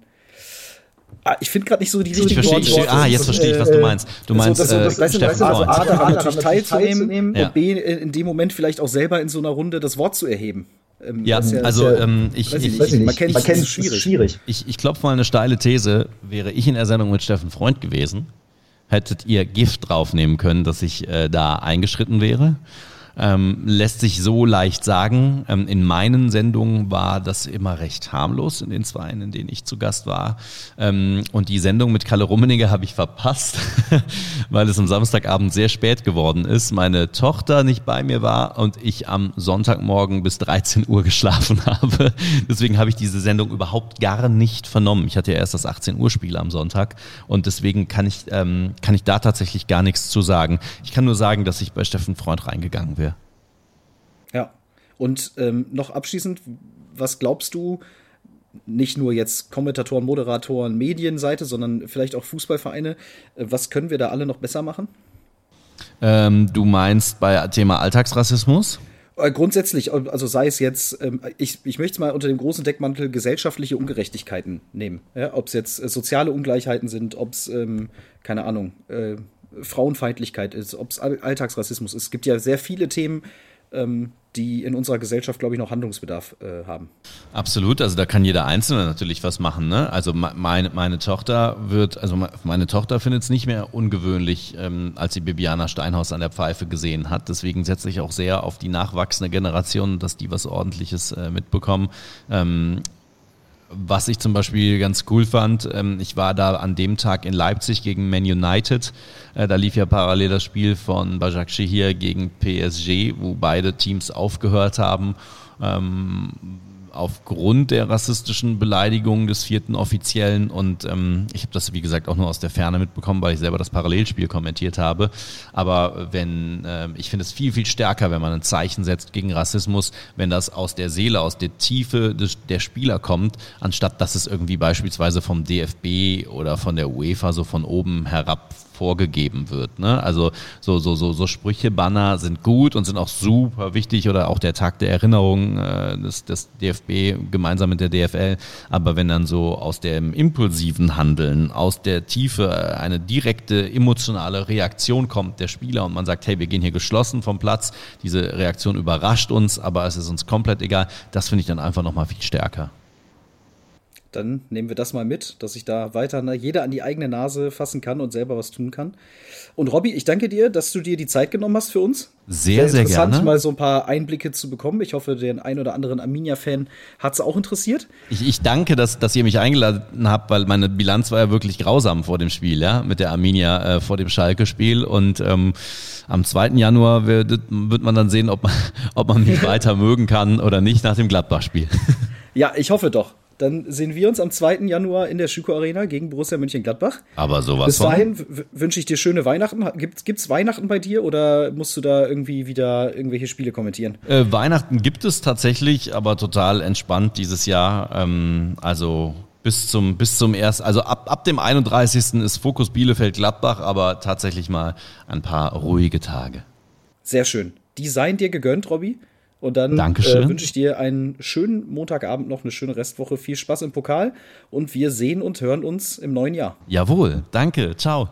ich finde gerade nicht so die richtigen ich verstehe, Worte. ah, jetzt verstehe ich, was du meinst. Du meinst, so, das, das, äh, Steffen also Freund. A, daran natürlich teilzunehmen Ja. und B, in dem Moment vielleicht auch selber in so einer Runde das Wort zu erheben. Ähm, Ja, ist also ähm, ich, weiß ich ich, ich ich, Man kennt Man es, kennt es schwierig. schwierig. ich, ich klopfe mal eine steile These. Wäre ich in der Sendung mit Steffen Freund gewesen, hättet ihr Gift draufnehmen können, dass ich äh, da eingeschritten wäre. Ähm, lässt sich so leicht sagen. Ähm, in meinen Sendungen war das immer recht harmlos in den zwei, in denen ich zu Gast war. Ähm, und die Sendung mit Kalle Rummenigge habe ich verpasst, weil es am Samstagabend sehr spät geworden ist. Meine Tochter nicht bei mir war und ich am Sonntagmorgen bis 13 Uhr geschlafen habe. Deswegen habe ich diese Sendung überhaupt gar nicht vernommen. Ich hatte ja erst das 18 Uhr Spiel am Sonntag und deswegen kann ich, ähm, kann ich da tatsächlich gar nichts zu sagen. Ich kann nur sagen, dass ich bei Steffen Freund reingegangen wäre. Ja. Und ähm, noch abschließend, was glaubst du, nicht nur jetzt Kommentatoren, Moderatoren, Medienseite, sondern vielleicht auch Fußballvereine, äh, was können wir da alle noch besser machen? Ähm, du meinst bei Thema Alltagsrassismus? Äh, Grundsätzlich, also sei es jetzt, ähm, ich, ich möchte es mal unter dem großen Deckmantel gesellschaftliche Ungerechtigkeiten nehmen. Ja, ob es jetzt äh, soziale Ungleichheiten sind, ob es, ähm, keine Ahnung, äh, Frauenfeindlichkeit ist, ob es All Alltagsrassismus ist. Es gibt ja sehr viele Themen, ähm, die in unserer Gesellschaft, glaube ich, noch Handlungsbedarf äh, haben. Absolut, also da kann jeder Einzelne natürlich was machen. Ne? Also me- meine, meine Tochter wird, also me- meine Tochter findet es nicht mehr ungewöhnlich, ähm, als sie Bibiana Steinhaus an der Pfeife gesehen hat. Deswegen setze ich auch sehr auf die nachwachsende Generation, dass die was Ordentliches äh, mitbekommen. Ähm, was ich zum Beispiel ganz cool fand, ähm, ich war da an dem Tag in Leipzig gegen Man United. Äh, da lief ja parallel das Spiel von Bajak hier gegen PSG, wo beide Teams aufgehört haben. Aufgrund der rassistischen Beleidigung des vierten Offiziellen und ähm, ich habe das wie gesagt auch nur aus der Ferne mitbekommen, weil ich selber das Parallelspiel kommentiert habe. Aber wenn ähm, ich finde es viel viel stärker, wenn man ein Zeichen setzt gegen Rassismus, wenn das aus der Seele, aus der Tiefe des, der Spieler kommt, anstatt dass es irgendwie beispielsweise vom DFB oder von der UEFA so von oben herab vorgegeben wird. Ne? Also so, so, so, so Sprüche, Banner sind gut und sind auch super wichtig oder auch der Tag der Erinnerung äh, des, des DFB gemeinsam mit der DFL. Aber wenn dann so aus dem impulsiven Handeln, aus der Tiefe äh, eine direkte emotionale Reaktion kommt der Spieler und man sagt, hey, wir gehen hier geschlossen vom Platz, diese Reaktion überrascht uns, aber es ist uns komplett egal, das finde ich dann einfach nochmal viel stärker. Dann nehmen wir das mal mit, dass ich da weiter na, jeder an die eigene Nase fassen kann und selber was tun kann. Und Robby, ich danke dir, dass du dir die Zeit genommen hast für uns. Sehr, sehr interessant, gerne. mal so ein paar Einblicke zu bekommen. Ich hoffe, den ein oder anderen Arminia-Fan hat es auch interessiert. Ich, ich danke, dass, dass ihr mich eingeladen habt, weil meine Bilanz war ja wirklich grausam vor dem Spiel, ja, mit der Arminia äh, vor dem Schalke-Spiel. Und ähm, am 2. Januar wird, wird man dann sehen, ob man, ob man mich weiter mögen kann oder nicht nach dem Gladbach-Spiel. Ja, ich hoffe doch. Dann sehen wir uns am 2. Januar in der Schüko Arena gegen Borussia Mönchengladbach. Aber sowas Bis dahin wünsche ich dir schöne Weihnachten. Gibt es Weihnachten bei dir oder musst du da irgendwie wieder irgendwelche Spiele kommentieren? Äh, Weihnachten gibt es tatsächlich, aber total entspannt dieses Jahr. Ähm, also bis zum, bis zum ersten, also ab, ab dem 31. ist Fokus Bielefeld Gladbach, aber tatsächlich mal ein paar ruhige Tage. Sehr schön. Die seien dir gegönnt, Robby. Und dann äh, wünsche ich dir einen schönen Montagabend, noch eine schöne Restwoche. Viel Spaß im Pokal und wir sehen und hören uns im neuen Jahr. Jawohl, danke, ciao.